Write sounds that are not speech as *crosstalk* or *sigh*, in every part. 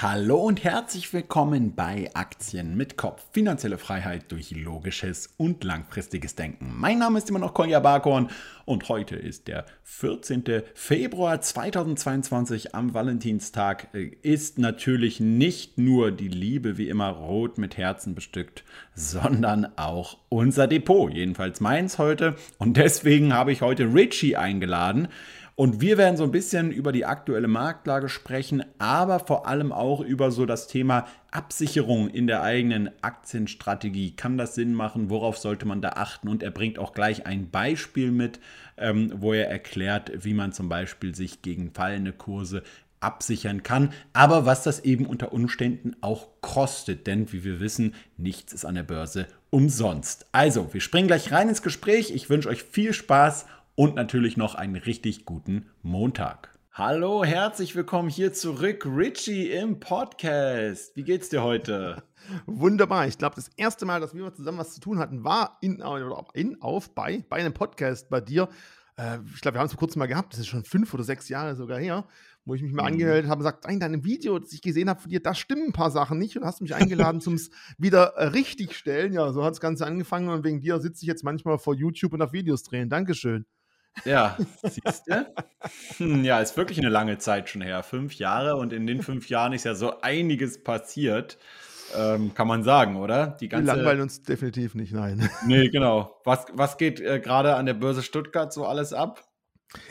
Hallo und herzlich willkommen bei Aktien mit Kopf. Finanzielle Freiheit durch logisches und langfristiges Denken. Mein Name ist immer noch Kolja Barkhorn und heute ist der 14. Februar 2022 am Valentinstag. Ist natürlich nicht nur die Liebe wie immer rot mit Herzen bestückt, sondern auch unser Depot. Jedenfalls meins heute. Und deswegen habe ich heute Richie eingeladen. Und wir werden so ein bisschen über die aktuelle Marktlage sprechen, aber vor allem auch über so das Thema Absicherung in der eigenen Aktienstrategie. Kann das Sinn machen? Worauf sollte man da achten? Und er bringt auch gleich ein Beispiel mit, ähm, wo er erklärt, wie man zum Beispiel sich gegen fallende Kurse absichern kann, aber was das eben unter Umständen auch kostet, denn wie wir wissen, nichts ist an der Börse umsonst. Also, wir springen gleich rein ins Gespräch. Ich wünsche euch viel Spaß und natürlich noch einen richtig guten Montag. Hallo, herzlich willkommen hier zurück, Richie im Podcast. Wie geht's dir heute? *laughs* Wunderbar. Ich glaube, das erste Mal, dass wir zusammen was zu tun hatten, war in, in auf bei, bei einem Podcast bei dir. Äh, ich glaube, wir haben es vor kurzem mal gehabt. Das ist schon fünf oder sechs Jahre sogar her, wo ich mich mal mhm. angemeldet habe und gesagt, in deinem Video, das ich gesehen habe von dir, da stimmen ein paar Sachen nicht und hast mich eingeladen *laughs* zum wieder äh, richtigstellen. Ja, so hat das Ganze angefangen und wegen dir sitze ich jetzt manchmal vor YouTube und auf Videos drehen. Dankeschön. Ja, siehst du? Hm, ja, ist wirklich eine lange Zeit schon her. Fünf Jahre und in den fünf Jahren ist ja so einiges passiert. Ähm, kann man sagen, oder? Die ganze... Wir langweilen uns definitiv nicht, nein. *laughs* Nee, genau. Was, was geht äh, gerade an der Börse Stuttgart so alles ab?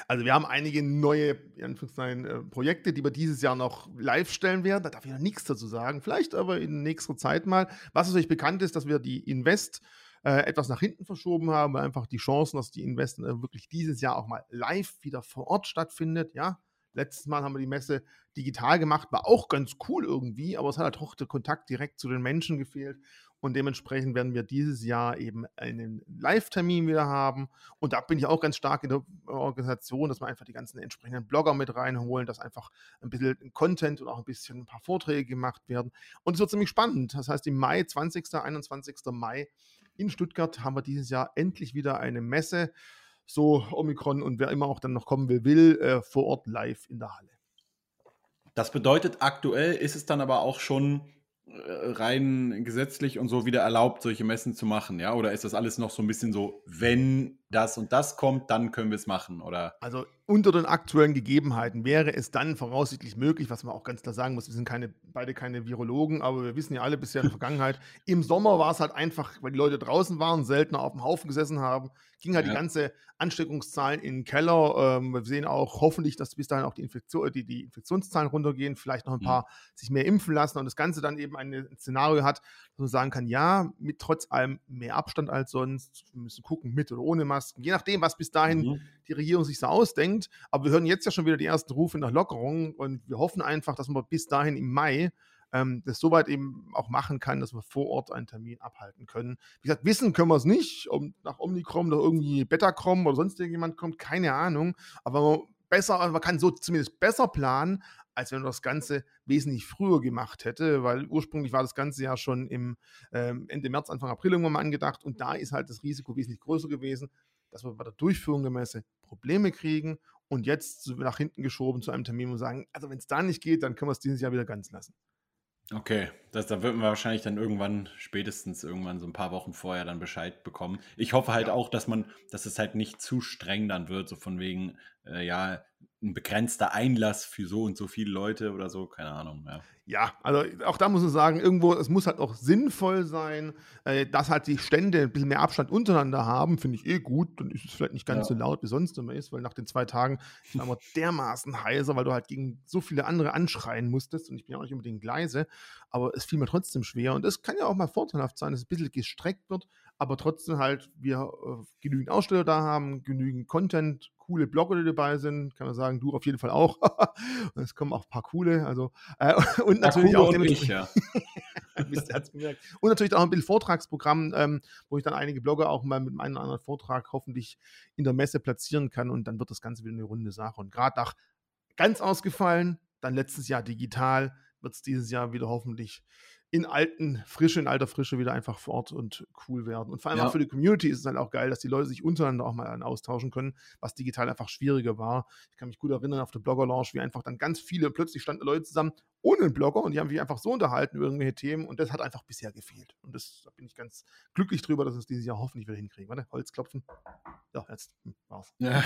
Also wir haben einige neue äh, Projekte, die wir dieses Jahr noch live stellen werden. Da darf ich noch nichts dazu sagen. Vielleicht aber in nächster Zeit mal. Was natürlich bekannt ist, dass wir die Invest äh, etwas nach hinten verschoben haben, weil einfach die Chancen, dass die Investen äh, wirklich dieses Jahr auch mal live wieder vor Ort stattfindet. Ja, letztes Mal haben wir die Messe digital gemacht, war auch ganz cool irgendwie, aber es hat halt auch der Kontakt direkt zu den Menschen gefehlt. Und dementsprechend werden wir dieses Jahr eben einen Live-Termin wieder haben. Und da bin ich auch ganz stark in der Organisation, dass wir einfach die ganzen entsprechenden Blogger mit reinholen, dass einfach ein bisschen Content und auch ein bisschen ein paar Vorträge gemacht werden. Und es wird ziemlich spannend. Das heißt, im Mai, 20., 21. Mai, in Stuttgart haben wir dieses Jahr endlich wieder eine Messe. So Omikron und wer immer auch dann noch kommen will, will äh, vor Ort live in der Halle. Das bedeutet, aktuell ist es dann aber auch schon äh, rein gesetzlich und so wieder erlaubt, solche Messen zu machen, ja? Oder ist das alles noch so ein bisschen so, wenn das und das kommt, dann können wir es machen, oder? Also unter den aktuellen Gegebenheiten wäre es dann voraussichtlich möglich, was man auch ganz klar sagen muss, wir sind keine, beide keine Virologen, aber wir wissen ja alle bisher in der *laughs* Vergangenheit, im Sommer war es halt einfach, weil die Leute draußen waren, seltener auf dem Haufen gesessen haben, ging halt ja. die ganze Ansteckungszahlen in den Keller. Ähm, wir sehen auch hoffentlich, dass bis dahin auch die, Infektion, die, die Infektionszahlen runtergehen, vielleicht noch ein mhm. paar mhm. sich mehr impfen lassen und das Ganze dann eben ein Szenario hat, dass man sagen kann, ja, mit trotz allem mehr Abstand als sonst, wir müssen gucken, mit oder ohne Masken, je nachdem, was bis dahin mhm. die Regierung sich so ausdenkt. Aber wir hören jetzt ja schon wieder die ersten Rufe nach Lockerung und wir hoffen einfach, dass wir bis dahin im Mai ähm, das soweit eben auch machen kann, dass wir vor Ort einen Termin abhalten können. Wie gesagt, wissen können wir es nicht, ob nach Omnicrom oder irgendwie Betacrom oder sonst irgendjemand kommt, keine Ahnung. Aber man, besser, man kann so zumindest besser planen, als wenn man das Ganze wesentlich früher gemacht hätte, weil ursprünglich war das Ganze ja schon im ähm, Ende März, Anfang April irgendwann mal angedacht und da ist halt das Risiko wesentlich größer gewesen, dass wir bei der Durchführung der Messe Probleme kriegen und jetzt nach hinten geschoben zu einem Termin und sagen, also wenn es da nicht geht, dann können wir es dieses Jahr wieder ganz lassen. Okay, das, da wird man wahrscheinlich dann irgendwann, spätestens irgendwann so ein paar Wochen vorher dann Bescheid bekommen. Ich hoffe halt ja. auch, dass man, dass es halt nicht zu streng dann wird, so von wegen, äh, ja, ein begrenzter Einlass für so und so viele Leute oder so, keine Ahnung. Ja, ja also auch da muss man sagen, irgendwo, es muss halt auch sinnvoll sein, äh, dass halt die Stände ein bisschen mehr Abstand untereinander haben, finde ich eh gut. Dann ist es vielleicht nicht ganz ja. so laut, wie sonst immer ist, weil nach den zwei Tagen war immer dermaßen heiser, weil du halt gegen so viele andere anschreien musstest und ich bin ja auch nicht unbedingt leise, aber es fiel mir trotzdem schwer und es kann ja auch mal vorteilhaft sein, dass es ein bisschen gestreckt wird, aber trotzdem halt wir äh, genügend Aussteller da haben, genügend Content, coole Blogger, die dabei sind, kann man sagen, du auf jeden Fall auch. *laughs* und es kommen auch ein paar coole, also äh, *laughs* und natürlich ja, auch und, ich, ja. *laughs* und natürlich auch ein bisschen Vortragsprogramm, ähm, wo ich dann einige Blogger auch mal mit einem oder anderen Vortrag hoffentlich in der Messe platzieren kann und dann wird das Ganze wieder eine runde Sache. Und gerade nach ganz ausgefallen, dann letztes Jahr digital, wird es dieses Jahr wieder hoffentlich in alten Frische, in alter Frische wieder einfach vor Ort und cool werden. Und vor allem ja. auch für die Community ist es halt auch geil, dass die Leute sich untereinander auch mal austauschen können, was digital einfach schwieriger war. Ich kann mich gut erinnern auf der Blogger Launch, wie einfach dann ganz viele, plötzlich standen Leute zusammen, ohne einen Blogger und die haben sich einfach so unterhalten über irgendwelche Themen und das hat einfach bisher gefehlt. Und das, da bin ich ganz glücklich drüber, dass wir es dieses Jahr hoffentlich wieder hinkriegen. Warte, Holzklopfen. Ja, jetzt hm, war's. Ja.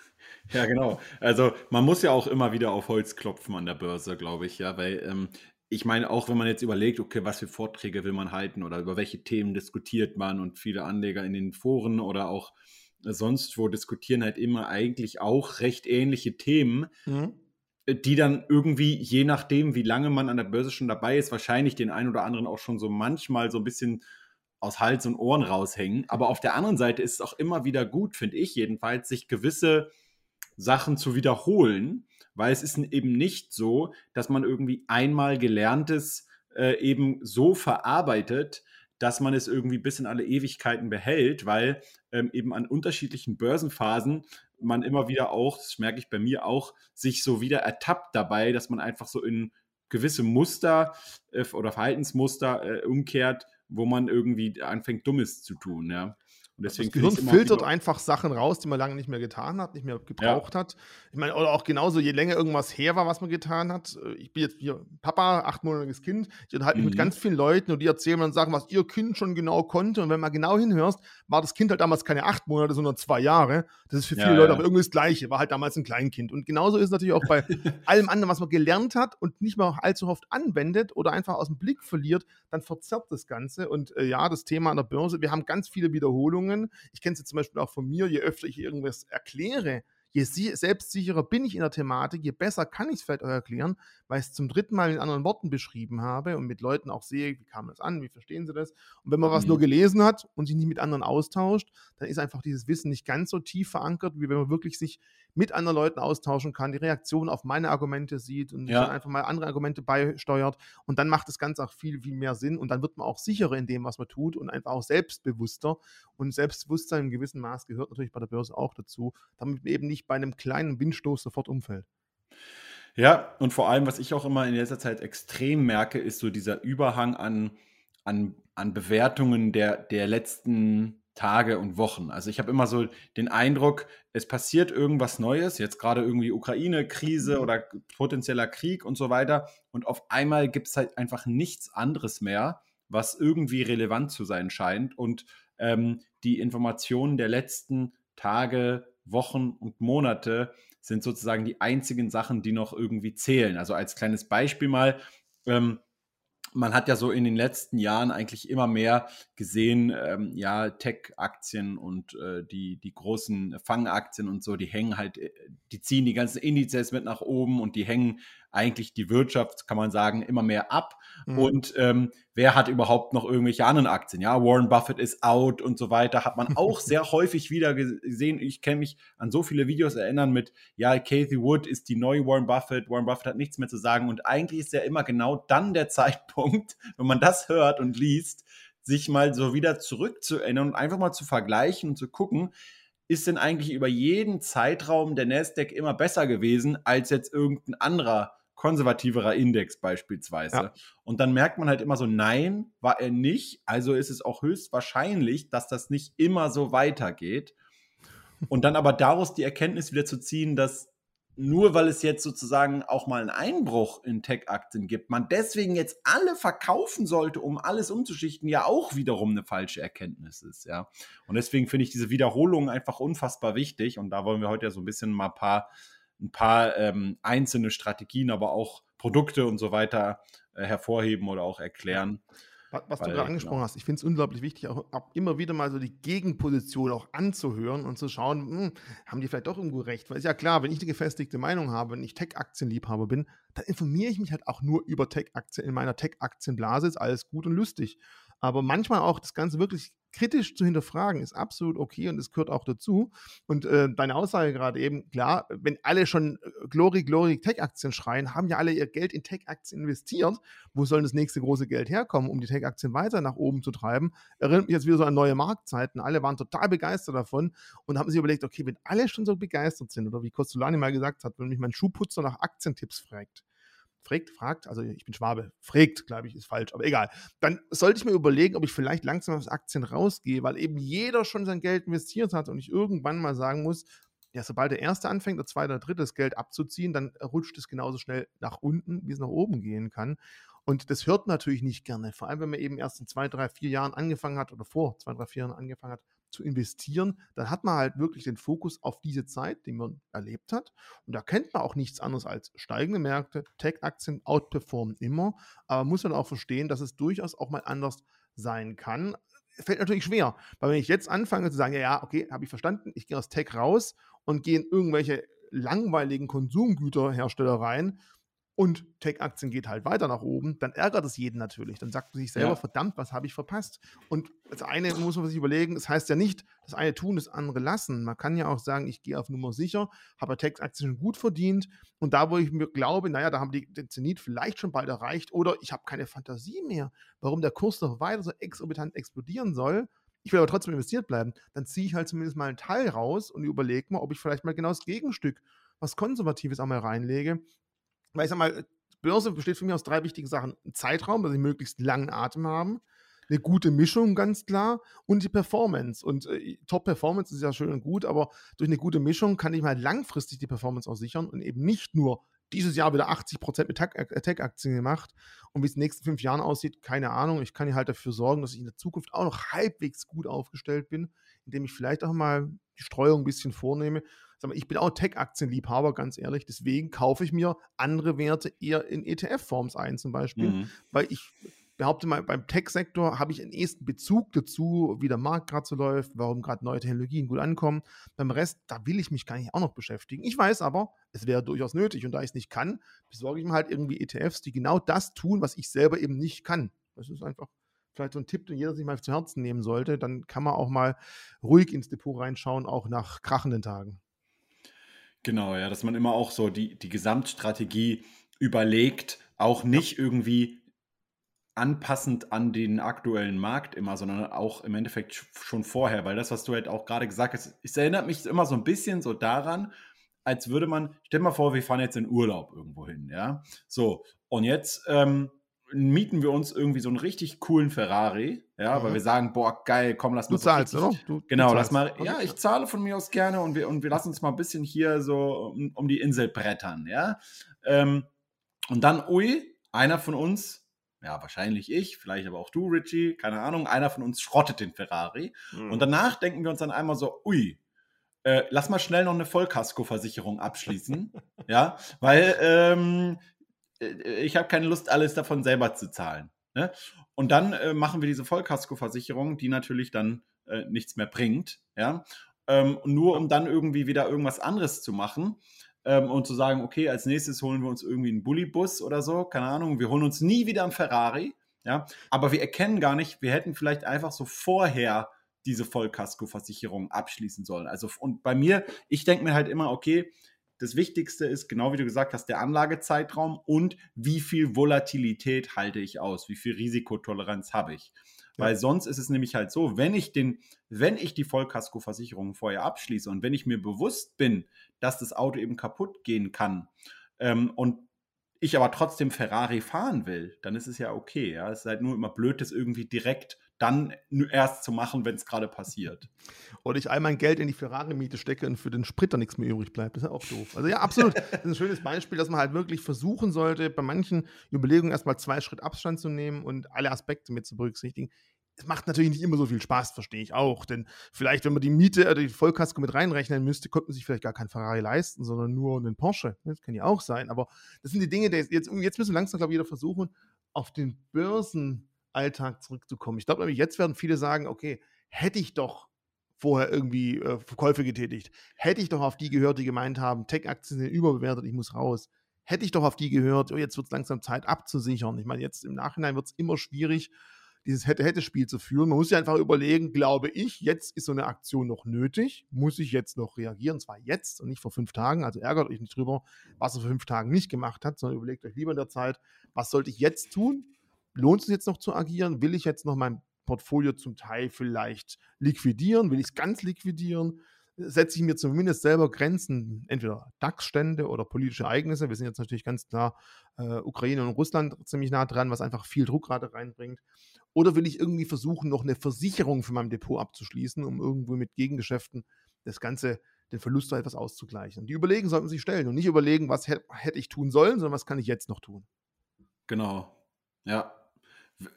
*laughs* ja, genau. Also man muss ja auch immer wieder auf Holz klopfen an der Börse, glaube ich, ja, weil ähm, ich meine, auch wenn man jetzt überlegt, okay, was für Vorträge will man halten oder über welche Themen diskutiert man und viele Anleger in den Foren oder auch sonst wo diskutieren halt immer eigentlich auch recht ähnliche Themen, mhm. die dann irgendwie, je nachdem, wie lange man an der Börse schon dabei ist, wahrscheinlich den einen oder anderen auch schon so manchmal so ein bisschen aus Hals und Ohren raushängen. Aber auf der anderen Seite ist es auch immer wieder gut, finde ich jedenfalls, sich gewisse Sachen zu wiederholen, weil es ist eben nicht so, dass man irgendwie einmal gelerntes äh, eben so verarbeitet, dass man es irgendwie bis in alle Ewigkeiten behält, weil ähm, eben an unterschiedlichen Börsenphasen man immer wieder auch, das merke ich bei mir auch, sich so wieder ertappt dabei, dass man einfach so in gewisse Muster äh, oder Verhaltensmuster äh, umkehrt, wo man irgendwie anfängt, Dummes zu tun, ja. Und deswegen das Gehirn filtert einfach Sachen raus, die man lange nicht mehr getan hat, nicht mehr gebraucht ja. hat. Ich meine, oder auch genauso, je länger irgendwas her war, was man getan hat. Äh, ich bin jetzt hier Papa, achtmonatiges Kind. Ich unterhalte mich mhm. mit ganz vielen Leuten und die erzählen dann sagen, was ihr Kind schon genau konnte. Und wenn man genau hinhörst, war das Kind halt damals keine acht Monate, sondern zwei Jahre. Das ist für viele ja, Leute ja. aber irgendwie das Gleiche. War halt damals ein Kleinkind. Und genauso ist es natürlich auch bei *laughs* allem anderen, was man gelernt hat und nicht mehr allzu oft anwendet oder einfach aus dem Blick verliert, dann verzerrt das Ganze. Und äh, ja, das Thema an der Börse, wir haben ganz viele Wiederholungen Wiederholungen. Ich kenne es jetzt zum Beispiel auch von mir, je öfter ich irgendwas erkläre, je selbstsicherer bin ich in der Thematik, je besser kann ich es vielleicht auch erklären, weil ich es zum dritten Mal in anderen Worten beschrieben habe und mit Leuten auch sehe, wie kam das an, wie verstehen sie das. Und wenn man was nur mhm. gelesen hat und sich nicht mit anderen austauscht, dann ist einfach dieses Wissen nicht ganz so tief verankert, wie wenn man wirklich sich mit anderen Leuten austauschen kann, die Reaktion auf meine Argumente sieht und ja. einfach mal andere Argumente beisteuert. Und dann macht das Ganze auch viel, viel mehr Sinn und dann wird man auch sicherer in dem, was man tut und einfach auch selbstbewusster. Und Selbstbewusstsein im gewissen Maß gehört natürlich bei der Börse auch dazu, damit man eben nicht bei einem kleinen Windstoß sofort umfällt. Ja, und vor allem, was ich auch immer in letzter Zeit extrem merke, ist so dieser Überhang an, an, an Bewertungen der, der letzten Tage und Wochen. Also ich habe immer so den Eindruck, es passiert irgendwas Neues, jetzt gerade irgendwie Ukraine-Krise mhm. oder potenzieller Krieg und so weiter. Und auf einmal gibt es halt einfach nichts anderes mehr, was irgendwie relevant zu sein scheint. Und ähm, die Informationen der letzten Tage, Wochen und Monate sind sozusagen die einzigen Sachen, die noch irgendwie zählen. Also als kleines Beispiel mal, ähm, man hat ja so in den letzten Jahren eigentlich immer mehr gesehen, ähm, ja, Tech-Aktien und äh, die, die großen Fangaktien und so, die hängen halt, äh, die ziehen die ganzen Indizes mit nach oben und die hängen eigentlich die Wirtschaft, kann man sagen, immer mehr ab. Mhm. Und ähm, wer hat überhaupt noch irgendwelche anderen Aktien? Ja, Warren Buffett ist out und so weiter. Hat man auch *laughs* sehr häufig wieder gesehen. Ich kann mich an so viele Videos erinnern mit, ja, Kathy Wood ist die neue Warren Buffett. Warren Buffett hat nichts mehr zu sagen. Und eigentlich ist ja immer genau dann der *laughs* Zeitpunkt, wenn man das hört und liest, sich mal so wieder zurückzuerinnern und einfach mal zu vergleichen und zu gucken, ist denn eigentlich über jeden Zeitraum der Nasdaq immer besser gewesen als jetzt irgendein anderer konservativerer Index beispielsweise. Ja. Und dann merkt man halt immer so, nein, war er nicht. Also ist es auch höchst wahrscheinlich, dass das nicht immer so weitergeht. Und dann aber daraus die Erkenntnis wieder zu ziehen, dass nur weil es jetzt sozusagen auch mal einen Einbruch in Tech-Aktien gibt, man deswegen jetzt alle verkaufen sollte, um alles umzuschichten, ja auch wiederum eine falsche Erkenntnis ist, ja. Und deswegen finde ich diese Wiederholungen einfach unfassbar wichtig. Und da wollen wir heute ja so ein bisschen mal ein paar ein paar ähm, einzelne Strategien, aber auch Produkte und so weiter äh, hervorheben oder auch erklären. Was, was Weil, du gerade angesprochen genau. hast, ich finde es unglaublich wichtig, auch, auch, immer wieder mal so die Gegenposition auch anzuhören und zu schauen, hm, haben die vielleicht doch irgendwo recht? Weil ist ja klar, wenn ich eine gefestigte Meinung habe, wenn ich Tech-Aktienliebhaber bin, dann informiere ich mich halt auch nur über Tech-Aktien in meiner Tech-Aktienblase, ist alles gut und lustig. Aber manchmal auch das Ganze wirklich kritisch zu hinterfragen, ist absolut okay und es gehört auch dazu. Und äh, deine Aussage gerade eben, klar, wenn alle schon äh, Glory, Glory Tech-Aktien schreien, haben ja alle ihr Geld in Tech-Aktien investiert. Wo soll das nächste große Geld herkommen, um die Tech-Aktien weiter nach oben zu treiben? Erinnert mich jetzt wieder so an neue Marktzeiten. Alle waren total begeistert davon und haben sich überlegt, okay, wenn alle schon so begeistert sind, oder wie Costolani mal gesagt hat, wenn mich mein Schuhputzer nach Aktientipps fragt, fragt, fragt, also ich bin Schwabe, fragt, glaube ich, ist falsch, aber egal. Dann sollte ich mir überlegen, ob ich vielleicht langsam aus Aktien rausgehe, weil eben jeder schon sein Geld investiert hat und ich irgendwann mal sagen muss, ja, sobald der erste anfängt, der zweite oder dritte das Geld abzuziehen, dann rutscht es genauso schnell nach unten, wie es nach oben gehen kann. Und das hört natürlich nicht gerne. Vor allem, wenn man eben erst in zwei, drei, vier Jahren angefangen hat oder vor zwei, drei, vier Jahren angefangen hat zu investieren, dann hat man halt wirklich den Fokus auf diese Zeit, die man erlebt hat. Und da kennt man auch nichts anderes als steigende Märkte. Tech-Aktien outperformen immer. Aber man muss dann auch verstehen, dass es durchaus auch mal anders sein kann fällt natürlich schwer. Weil wenn ich jetzt anfange zu sagen, ja, ja, okay, habe ich verstanden, ich gehe aus Tech raus und gehe in irgendwelche langweiligen Konsumgüterhersteller rein und Tech-Aktien geht halt weiter nach oben, dann ärgert es jeden natürlich. Dann sagt man sich selber, ja. verdammt, was habe ich verpasst? Und das eine muss man sich überlegen, das heißt ja nicht, das eine tun, das andere lassen. Man kann ja auch sagen, ich gehe auf Nummer sicher, habe Tech-Aktien schon gut verdient und da, wo ich mir glaube, naja, da haben die den Zenit vielleicht schon bald erreicht oder ich habe keine Fantasie mehr, warum der Kurs noch weiter so exorbitant explodieren soll, ich will aber trotzdem investiert bleiben, dann ziehe ich halt zumindest mal einen Teil raus und überlege mal, ob ich vielleicht mal genau das Gegenstück, was Konservatives einmal reinlege weil ich sag mal, Börse besteht für mich aus drei wichtigen Sachen. Ein Zeitraum, dass sie möglichst langen Atem haben, eine gute Mischung, ganz klar, und die Performance. Und äh, Top-Performance ist ja schön und gut, aber durch eine gute Mischung kann ich mal langfristig die Performance auch sichern und eben nicht nur dieses Jahr wieder 80% mit äh, Tech-Aktien gemacht. Und wie es in den nächsten fünf Jahren aussieht, keine Ahnung. Ich kann halt dafür sorgen, dass ich in der Zukunft auch noch halbwegs gut aufgestellt bin, indem ich vielleicht auch mal die Streuung ein bisschen vornehme mal, ich bin auch Tech-Aktienliebhaber, ganz ehrlich. Deswegen kaufe ich mir andere Werte eher in ETF-Forms ein, zum Beispiel, mhm. weil ich behaupte mal, beim Tech-Sektor habe ich einen ersten Bezug dazu, wie der Markt gerade so läuft, warum gerade neue Technologien gut ankommen. Beim Rest, da will ich mich gar nicht auch noch beschäftigen. Ich weiß aber, es wäre durchaus nötig und da ich es nicht kann, besorge ich mir halt irgendwie ETFs, die genau das tun, was ich selber eben nicht kann. Das ist einfach vielleicht so ein Tipp, den jeder sich mal zu Herzen nehmen sollte. Dann kann man auch mal ruhig ins Depot reinschauen, auch nach krachenden Tagen. Genau, ja, dass man immer auch so die, die Gesamtstrategie überlegt, auch nicht irgendwie anpassend an den aktuellen Markt immer, sondern auch im Endeffekt schon vorher, weil das, was du halt auch gerade gesagt hast, es erinnert mich immer so ein bisschen so daran, als würde man, stell dir mal vor, wir fahren jetzt in Urlaub irgendwo hin, ja, so, und jetzt ähm, mieten wir uns irgendwie so einen richtig coolen Ferrari, ja, mhm. weil wir sagen, boah, geil, komm, lass mal. Du zahlst, oder? Du, genau, du lass mal, ja, ich zahle von mir aus gerne und wir, und wir lassen uns mal ein bisschen hier so um, um die Insel brettern, ja. Ähm, und dann, ui, einer von uns, ja, wahrscheinlich ich, vielleicht aber auch du, Richie, keine Ahnung, einer von uns schrottet den Ferrari. Mhm. Und danach denken wir uns dann einmal so, ui, äh, lass mal schnell noch eine Vollkaskoversicherung abschließen. *laughs* ja, weil ähm, äh, ich habe keine Lust, alles davon selber zu zahlen. Ne? Und dann äh, machen wir diese Vollkaskoversicherung, die natürlich dann äh, nichts mehr bringt. Ja? Ähm, nur um dann irgendwie wieder irgendwas anderes zu machen ähm, und zu sagen, okay, als nächstes holen wir uns irgendwie einen Bullybus oder so, keine Ahnung, wir holen uns nie wieder einen Ferrari. Ja? Aber wir erkennen gar nicht, wir hätten vielleicht einfach so vorher diese Vollkaskoversicherung abschließen sollen. Also und bei mir, ich denke mir halt immer, okay, das Wichtigste ist, genau wie du gesagt hast, der Anlagezeitraum und wie viel Volatilität halte ich aus, wie viel Risikotoleranz habe ich. Ja. Weil sonst ist es nämlich halt so, wenn ich den, wenn ich die Vollkaskoversicherung vorher abschließe und wenn ich mir bewusst bin, dass das Auto eben kaputt gehen kann ähm, und ich aber trotzdem Ferrari fahren will, dann ist es ja okay. Ja? Es ist halt nur immer blöd, das irgendwie direkt dann erst zu machen, wenn es gerade passiert. Oder ich all mein Geld in die Ferrari-Miete stecke und für den Sprit dann nichts mehr übrig bleibt. Das ist ja auch doof. Also ja, absolut. *laughs* das ist ein schönes Beispiel, dass man halt wirklich versuchen sollte, bei manchen Überlegungen erstmal zwei Schritt Abstand zu nehmen und alle Aspekte mit zu berücksichtigen. Es macht natürlich nicht immer so viel Spaß, verstehe ich auch. Denn vielleicht, wenn man die Miete oder die Vollkasko mit reinrechnen müsste, könnte man sich vielleicht gar keinen Ferrari leisten, sondern nur einen Porsche. Das kann ja auch sein. Aber das sind die Dinge, die jetzt, jetzt müssen langsam, glaube ich, wieder versuchen, auf den Börsen Alltag zurückzukommen. Ich glaube nämlich, jetzt werden viele sagen, okay, hätte ich doch vorher irgendwie äh, Verkäufe getätigt, hätte ich doch auf die gehört, die gemeint haben, Tech-Aktien sind überbewertet, ich muss raus. Hätte ich doch auf die gehört, oh, jetzt wird es langsam Zeit abzusichern. Ich meine, jetzt im Nachhinein wird es immer schwierig, dieses Hätte-Hätte-Spiel zu führen. Man muss sich einfach überlegen, glaube ich, jetzt ist so eine Aktion noch nötig? Muss ich jetzt noch reagieren? Zwar jetzt und nicht vor fünf Tagen. Also ärgert euch nicht drüber, was er vor fünf Tagen nicht gemacht hat, sondern überlegt euch lieber in der Zeit, was sollte ich jetzt tun? Lohnt es jetzt noch zu agieren? Will ich jetzt noch mein Portfolio zum Teil vielleicht liquidieren? Will ich es ganz liquidieren? Setze ich mir zumindest selber Grenzen, entweder DAX-Stände oder politische Ereignisse. Wir sind jetzt natürlich ganz klar äh, Ukraine und Russland ziemlich nah dran, was einfach viel Druck gerade reinbringt. Oder will ich irgendwie versuchen, noch eine Versicherung für mein Depot abzuschließen, um irgendwo mit Gegengeschäften das Ganze den Verlust da etwas auszugleichen. Und die Überlegen sollten sich stellen und nicht überlegen, was hätte hätt ich tun sollen, sondern was kann ich jetzt noch tun. Genau. Ja.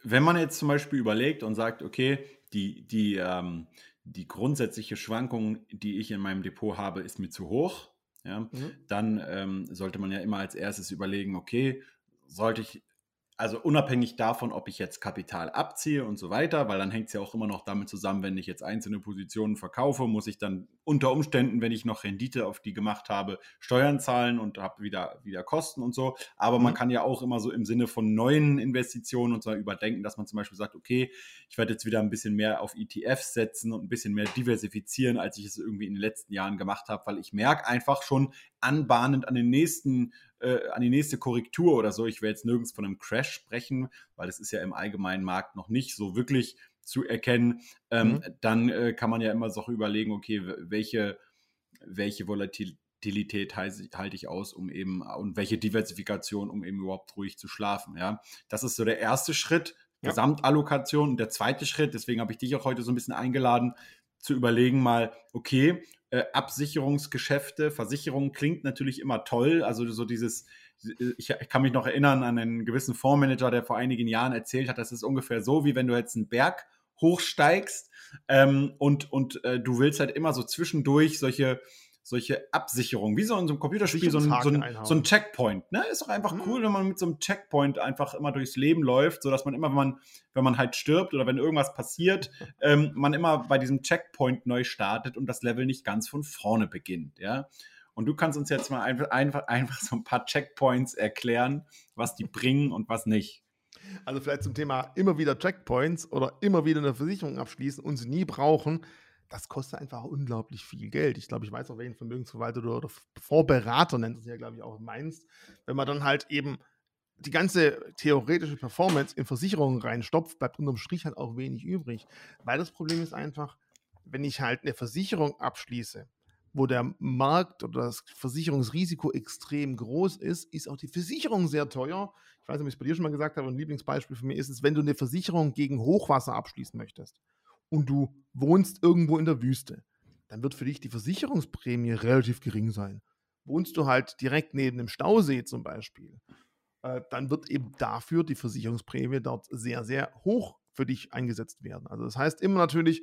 Wenn man jetzt zum Beispiel überlegt und sagt, okay, die, die, ähm, die grundsätzliche Schwankung, die ich in meinem Depot habe, ist mir zu hoch, ja, mhm. dann ähm, sollte man ja immer als erstes überlegen, okay, sollte ich also unabhängig davon, ob ich jetzt Kapital abziehe und so weiter, weil dann hängt es ja auch immer noch damit zusammen, wenn ich jetzt einzelne Positionen verkaufe, muss ich dann unter Umständen, wenn ich noch Rendite auf die gemacht habe, Steuern zahlen und habe wieder, wieder Kosten und so. Aber mhm. man kann ja auch immer so im Sinne von neuen Investitionen und so überdenken, dass man zum Beispiel sagt, okay, ich werde jetzt wieder ein bisschen mehr auf ETFs setzen und ein bisschen mehr diversifizieren, als ich es irgendwie in den letzten Jahren gemacht habe, weil ich merke einfach schon anbahnend an den nächsten äh, an die nächste Korrektur oder so. Ich will jetzt nirgends von einem Crash sprechen, weil das ist ja im allgemeinen Markt noch nicht so wirklich zu erkennen. Ähm, mhm. Dann äh, kann man ja immer so überlegen, okay, welche, welche Volatilität halte ich aus, um eben und welche Diversifikation, um eben überhaupt ruhig zu schlafen. Ja, das ist so der erste Schritt, ja. Gesamtallokation. Und der zweite Schritt, deswegen habe ich dich auch heute so ein bisschen eingeladen, zu überlegen mal, okay, äh, Absicherungsgeschäfte, Versicherungen klingt natürlich immer toll. Also so dieses, ich, ich, kann mich noch erinnern an einen gewissen Fondsmanager, der vor einigen Jahren erzählt hat, das ist ungefähr so, wie wenn du jetzt einen Berg hochsteigst ähm, und, und äh, du willst halt immer so zwischendurch solche solche Absicherungen, wie so in so einem Computerspiel, so ein, so, ein, so ein, Checkpoint. Ne? Ist doch einfach mhm. cool, wenn man mit so einem Checkpoint einfach immer durchs Leben läuft, sodass man immer, wenn man, wenn man halt stirbt oder wenn irgendwas passiert, *laughs* ähm, man immer bei diesem Checkpoint neu startet und das Level nicht ganz von vorne beginnt. Ja? Und du kannst uns jetzt mal einfach, einfach, *laughs* einfach so ein paar Checkpoints erklären, was die bringen und was nicht. Also vielleicht zum Thema immer wieder Checkpoints oder immer wieder eine Versicherung abschließen und sie nie brauchen das kostet einfach unglaublich viel Geld. Ich glaube, ich weiß auch, welchen Vermögensverwalter oder, oder Vorberater nennt es ja, glaube ich, auch meinst. Wenn man dann halt eben die ganze theoretische Performance in Versicherungen reinstopft, bleibt unterm Strich halt auch wenig übrig. Weil das Problem ist einfach, wenn ich halt eine Versicherung abschließe, wo der Markt oder das Versicherungsrisiko extrem groß ist, ist auch die Versicherung sehr teuer. Ich weiß nicht, ob ich es bei dir schon mal gesagt habe, ein Lieblingsbeispiel für mich ist es, wenn du eine Versicherung gegen Hochwasser abschließen möchtest und du wohnst irgendwo in der Wüste, dann wird für dich die Versicherungsprämie relativ gering sein. Wohnst du halt direkt neben einem Stausee zum Beispiel, äh, dann wird eben dafür die Versicherungsprämie dort sehr, sehr hoch für dich eingesetzt werden. Also das heißt immer natürlich,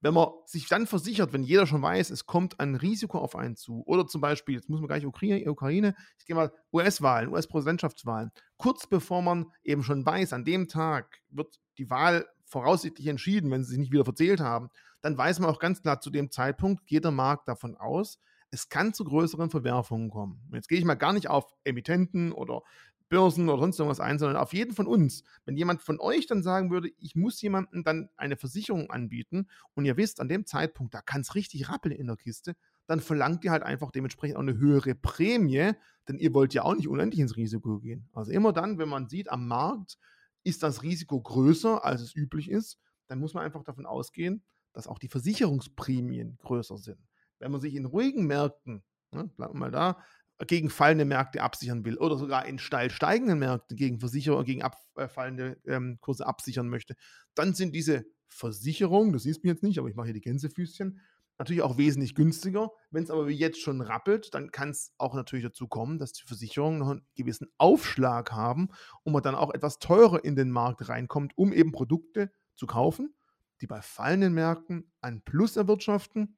wenn man sich dann versichert, wenn jeder schon weiß, es kommt ein Risiko auf einen zu, oder zum Beispiel, jetzt muss man gleich Ukraine, Ukraine ich gehe mal US-Wahlen, US-Präsidentschaftswahlen, kurz bevor man eben schon weiß, an dem Tag wird die Wahl voraussichtlich entschieden, wenn sie sich nicht wieder verzählt haben, dann weiß man auch ganz klar, zu dem Zeitpunkt geht der Markt davon aus, es kann zu größeren Verwerfungen kommen. Und jetzt gehe ich mal gar nicht auf Emittenten oder Börsen oder sonst irgendwas ein, sondern auf jeden von uns. Wenn jemand von euch dann sagen würde, ich muss jemandem dann eine Versicherung anbieten und ihr wisst, an dem Zeitpunkt, da kann es richtig rappeln in der Kiste, dann verlangt ihr halt einfach dementsprechend auch eine höhere Prämie, denn ihr wollt ja auch nicht unendlich ins Risiko gehen. Also immer dann, wenn man sieht am Markt, ist das Risiko größer, als es üblich ist, dann muss man einfach davon ausgehen, dass auch die Versicherungsprämien größer sind. Wenn man sich in ruhigen Märkten, ne, bleiben wir mal da, gegen fallende Märkte absichern will oder sogar in steil steigenden Märkten gegen Versicherer, gegen abfallende äh, ähm, Kurse absichern möchte, dann sind diese Versicherungen, das siehst du jetzt nicht, aber ich mache hier die Gänsefüßchen, natürlich auch wesentlich günstiger. Wenn es aber wie jetzt schon rappelt, dann kann es auch natürlich dazu kommen, dass die Versicherungen noch einen gewissen Aufschlag haben und man dann auch etwas teurer in den Markt reinkommt, um eben Produkte zu kaufen, die bei fallenden Märkten einen Plus erwirtschaften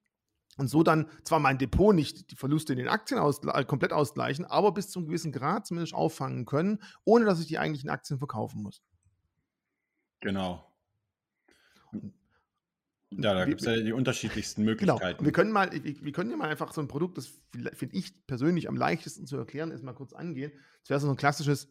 und so dann zwar mein Depot nicht die Verluste in den Aktien ausgle komplett ausgleichen, aber bis zu einem gewissen Grad zumindest auffangen können, ohne dass ich die eigentlichen Aktien verkaufen muss. Genau. Ja, da gibt es ja die unterschiedlichsten genau. Möglichkeiten. Genau. Wir können mal, wir können ja mal einfach so ein Produkt, das finde ich persönlich am leichtesten zu erklären ist, mal kurz angehen. Das wäre so ein klassisches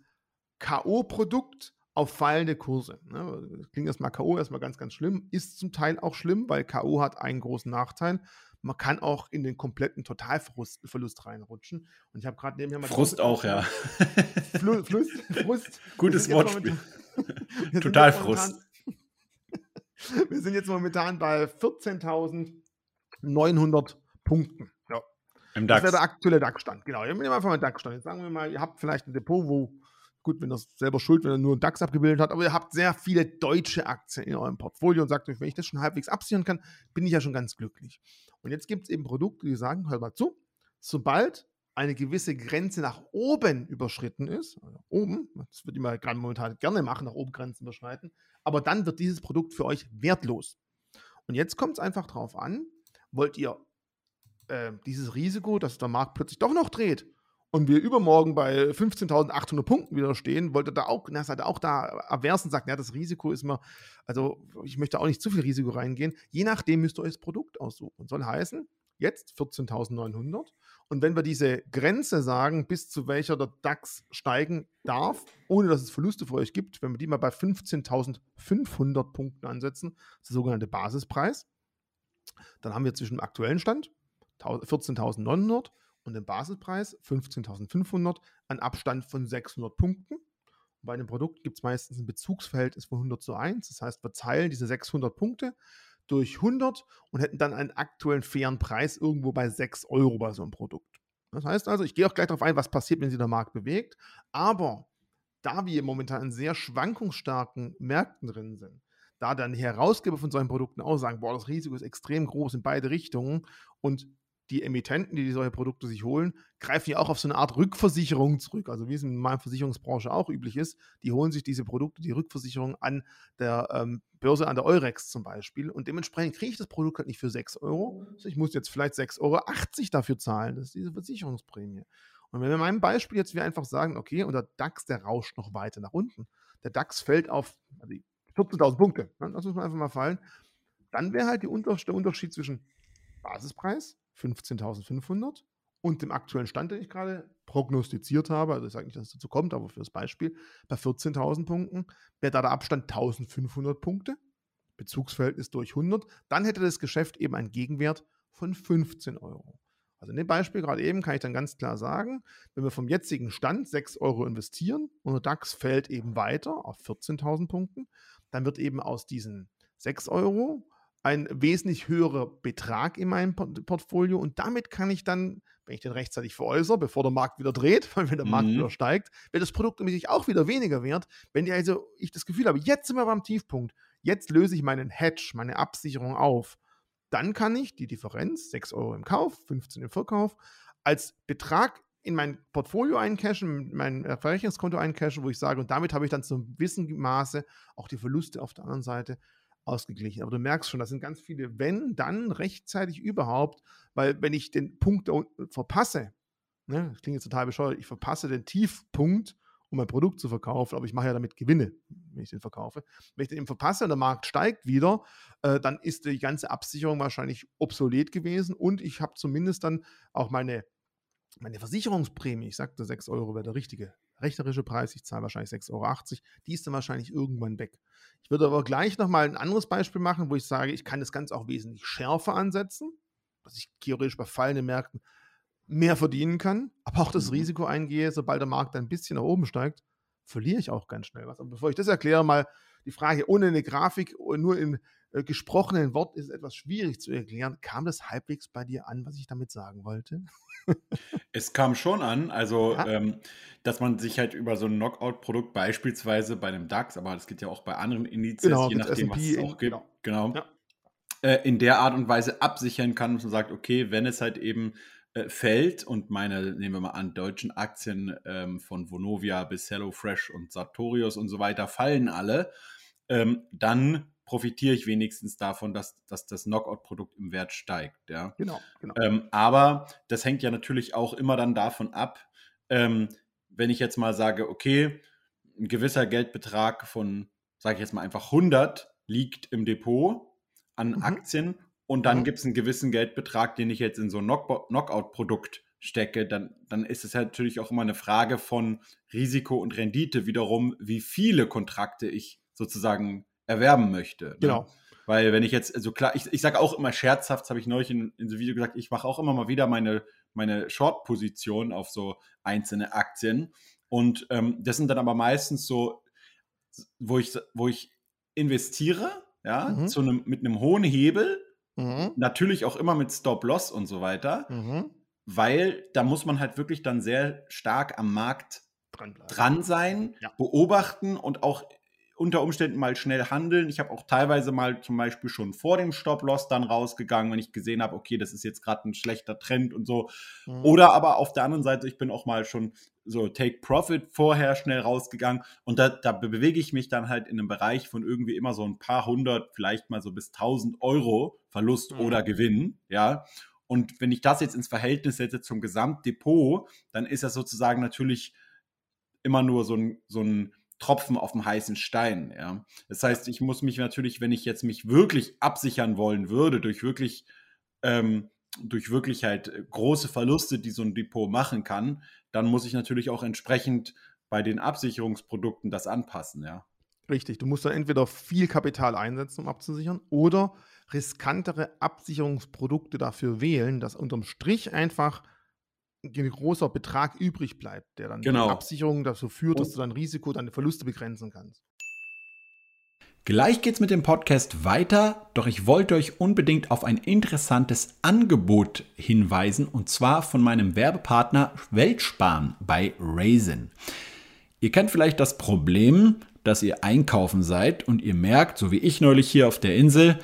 K.O.-Produkt auf fallende Kurse. Ne? Das klingt erstmal K.O. erstmal ganz, ganz schlimm, ist zum Teil auch schlimm, weil K.O. hat einen großen Nachteil. Man kann auch in den kompletten Totalverlust reinrutschen. Und ich habe gerade nebenher mal. Frust auch, ja. Fl Fluss, Frust. Gutes Wortspiel. *laughs* Totalfrust. *laughs* Wir sind jetzt momentan bei 14.900 Punkten. Ja. Im DAX. Das wäre der aktuelle DAX-Stand. Genau, wir nehmen einfach mal DAX-Stand. Jetzt sagen wir mal, ihr habt vielleicht ein Depot, wo gut, wenn das selber schuld, wenn er nur einen DAX abgebildet hat, aber ihr habt sehr viele deutsche Aktien in eurem Portfolio und sagt euch, wenn ich das schon halbwegs absichern kann, bin ich ja schon ganz glücklich. Und jetzt gibt es eben Produkte, die sagen, hört mal zu, sobald eine gewisse Grenze nach oben überschritten ist, also oben, das wird immer gerade momentan gerne machen, nach oben Grenzen überschreiten, aber dann wird dieses Produkt für euch wertlos. Und jetzt kommt es einfach darauf an, wollt ihr äh, dieses Risiko, dass der Markt plötzlich doch noch dreht und wir übermorgen bei 15.800 Punkten wieder stehen, wollt ihr da auch, na, seid auch da avers und sagt, ja, das Risiko ist mir, also ich möchte auch nicht zu viel Risiko reingehen. Je nachdem müsst ihr euch das Produkt aussuchen. Soll heißen, jetzt 14.900 und wenn wir diese Grenze sagen, bis zu welcher der DAX steigen darf, ohne dass es Verluste für euch gibt, wenn wir die mal bei 15.500 Punkten ansetzen, das ist der sogenannte Basispreis, dann haben wir zwischen dem aktuellen Stand 14.900 und dem Basispreis 15.500 einen Abstand von 600 Punkten. bei einem Produkt gibt es meistens ein Bezugsverhältnis von 100 zu 1. Das heißt, wir teilen diese 600 Punkte durch 100 und hätten dann einen aktuellen fairen Preis irgendwo bei 6 Euro bei so einem Produkt. Das heißt also, ich gehe auch gleich darauf ein, was passiert, wenn sich der Markt bewegt. Aber da wir momentan in sehr schwankungsstarken Märkten drin sind, da dann die Herausgeber von solchen Produkten auch sagen, boah, das Risiko ist extrem groß in beide Richtungen und die Emittenten, die solche Produkte sich holen, greifen ja auch auf so eine Art Rückversicherung zurück. Also wie es in meiner Versicherungsbranche auch üblich ist, die holen sich diese Produkte, die Rückversicherung an der ähm, Börse, an der Eurex zum Beispiel. Und dementsprechend kriege ich das Produkt halt nicht für 6 Euro. Also ich muss jetzt vielleicht 6,80 Euro dafür zahlen. Das ist diese Versicherungsprämie. Und wenn wir in meinem Beispiel jetzt wir einfach sagen, okay, und der DAX, der rauscht noch weiter nach unten. Der DAX fällt auf also 14.000 Punkte. Ne? Das muss man einfach mal fallen. Dann wäre halt die der Unterschied zwischen Basispreis 15.500 und dem aktuellen Stand, den ich gerade prognostiziert habe, also ich sage nicht, dass es dazu kommt, aber für das Beispiel, bei 14.000 Punkten wäre da der Abstand 1.500 Punkte, Bezugsverhältnis durch 100, dann hätte das Geschäft eben einen Gegenwert von 15 Euro. Also in dem Beispiel gerade eben kann ich dann ganz klar sagen, wenn wir vom jetzigen Stand 6 Euro investieren und der DAX fällt eben weiter auf 14.000 Punkten, dann wird eben aus diesen 6 Euro ein wesentlich höherer Betrag in meinem Portfolio und damit kann ich dann, wenn ich den rechtzeitig veräußere, bevor der Markt wieder dreht, *laughs* weil wenn der mhm. Markt wieder steigt, wird das Produkt nämlich auch wieder weniger wert. Wenn ich also ich das Gefühl habe, jetzt sind wir beim Tiefpunkt, jetzt löse ich meinen Hedge, meine Absicherung auf, dann kann ich die Differenz, 6 Euro im Kauf, 15 im Verkauf, als Betrag in mein Portfolio eincashen, mein Verrechnungskonto eincashen, wo ich sage, und damit habe ich dann zum gewissen Maße auch die Verluste auf der anderen Seite ausgeglichen. Aber du merkst schon, das sind ganz viele, wenn, dann rechtzeitig überhaupt, weil wenn ich den Punkt verpasse, ne, das klingt jetzt total bescheuert, ich verpasse den Tiefpunkt, um mein Produkt zu verkaufen, aber ich mache ja damit Gewinne, wenn ich den verkaufe. Wenn ich den eben verpasse und der Markt steigt wieder, äh, dann ist die ganze Absicherung wahrscheinlich obsolet gewesen und ich habe zumindest dann auch meine, meine Versicherungsprämie, ich sagte, 6 Euro wäre der richtige rechnerische Preis, ich zahle wahrscheinlich 6,80 Euro, die ist dann wahrscheinlich irgendwann weg. Ich würde aber gleich nochmal ein anderes Beispiel machen, wo ich sage, ich kann das Ganze auch wesentlich schärfer ansetzen, dass ich theoretisch bei fallenden Märkten mehr verdienen kann, aber auch das mhm. Risiko eingehe, sobald der Markt ein bisschen nach oben steigt, verliere ich auch ganz schnell was. Aber bevor ich das erkläre, mal die Frage ohne eine Grafik, nur in äh, gesprochenen Wort ist etwas schwierig zu erklären. Kam das halbwegs bei dir an, was ich damit sagen wollte? es kam schon an, also ja. ähm, dass man sich halt über so ein Knockout-Produkt beispielsweise bei einem DAX, aber das geht ja auch bei anderen Indizes, genau, je nachdem, was es auch gibt, genau, genau ja. äh, in der Art und Weise absichern kann, dass man sagt, okay, wenn es halt eben äh, fällt und meine, nehmen wir mal an, deutschen Aktien ähm, von Vonovia bis HelloFresh und Sartorius und so weiter fallen alle, ähm, dann profitiere ich wenigstens davon, dass, dass das Knockout-Produkt im Wert steigt. Ja? Genau, genau. Ähm, aber das hängt ja natürlich auch immer dann davon ab, ähm, wenn ich jetzt mal sage, okay, ein gewisser Geldbetrag von, sage ich jetzt mal einfach 100 liegt im Depot an mhm. Aktien und dann mhm. gibt es einen gewissen Geldbetrag, den ich jetzt in so ein Knockout-Produkt stecke, dann, dann ist es halt natürlich auch immer eine Frage von Risiko und Rendite wiederum, wie viele Kontrakte ich sozusagen erwerben möchte. Ne? Genau. Weil wenn ich jetzt, also klar, ich, ich sage auch immer scherzhaft, habe ich neulich in, in so Video gesagt, ich mache auch immer mal wieder meine, meine Short-Position auf so einzelne Aktien. Und ähm, das sind dann aber meistens so, wo ich, wo ich investiere, ja, mhm. zu einem, mit einem hohen Hebel, mhm. natürlich auch immer mit Stop-Loss und so weiter, mhm. weil da muss man halt wirklich dann sehr stark am Markt dran sein, ja. beobachten und auch unter Umständen mal schnell handeln. Ich habe auch teilweise mal zum Beispiel schon vor dem Stop-Loss dann rausgegangen, wenn ich gesehen habe, okay, das ist jetzt gerade ein schlechter Trend und so. Mhm. Oder aber auf der anderen Seite, ich bin auch mal schon so Take Profit vorher schnell rausgegangen und da, da bewege ich mich dann halt in einem Bereich von irgendwie immer so ein paar hundert, vielleicht mal so bis tausend Euro Verlust mhm. oder Gewinn, ja. Und wenn ich das jetzt ins Verhältnis setze zum Gesamtdepot, dann ist das sozusagen natürlich immer nur so ein, so ein Tropfen auf dem heißen Stein. Ja. Das heißt, ich muss mich natürlich, wenn ich jetzt mich wirklich absichern wollen würde, durch wirklich, ähm, durch wirklich halt große Verluste, die so ein Depot machen kann, dann muss ich natürlich auch entsprechend bei den Absicherungsprodukten das anpassen, ja. Richtig, du musst dann entweder viel Kapital einsetzen, um abzusichern, oder riskantere Absicherungsprodukte dafür wählen, dass unterm Strich einfach ein großer Betrag übrig bleibt, der dann genau. die Absicherung dazu führt, dass du dein Risiko, deine Verluste begrenzen kannst. Gleich geht's mit dem Podcast weiter, doch ich wollte euch unbedingt auf ein interessantes Angebot hinweisen und zwar von meinem Werbepartner Weltsparen bei Raisin. Ihr kennt vielleicht das Problem, dass ihr einkaufen seid und ihr merkt, so wie ich neulich hier auf der Insel,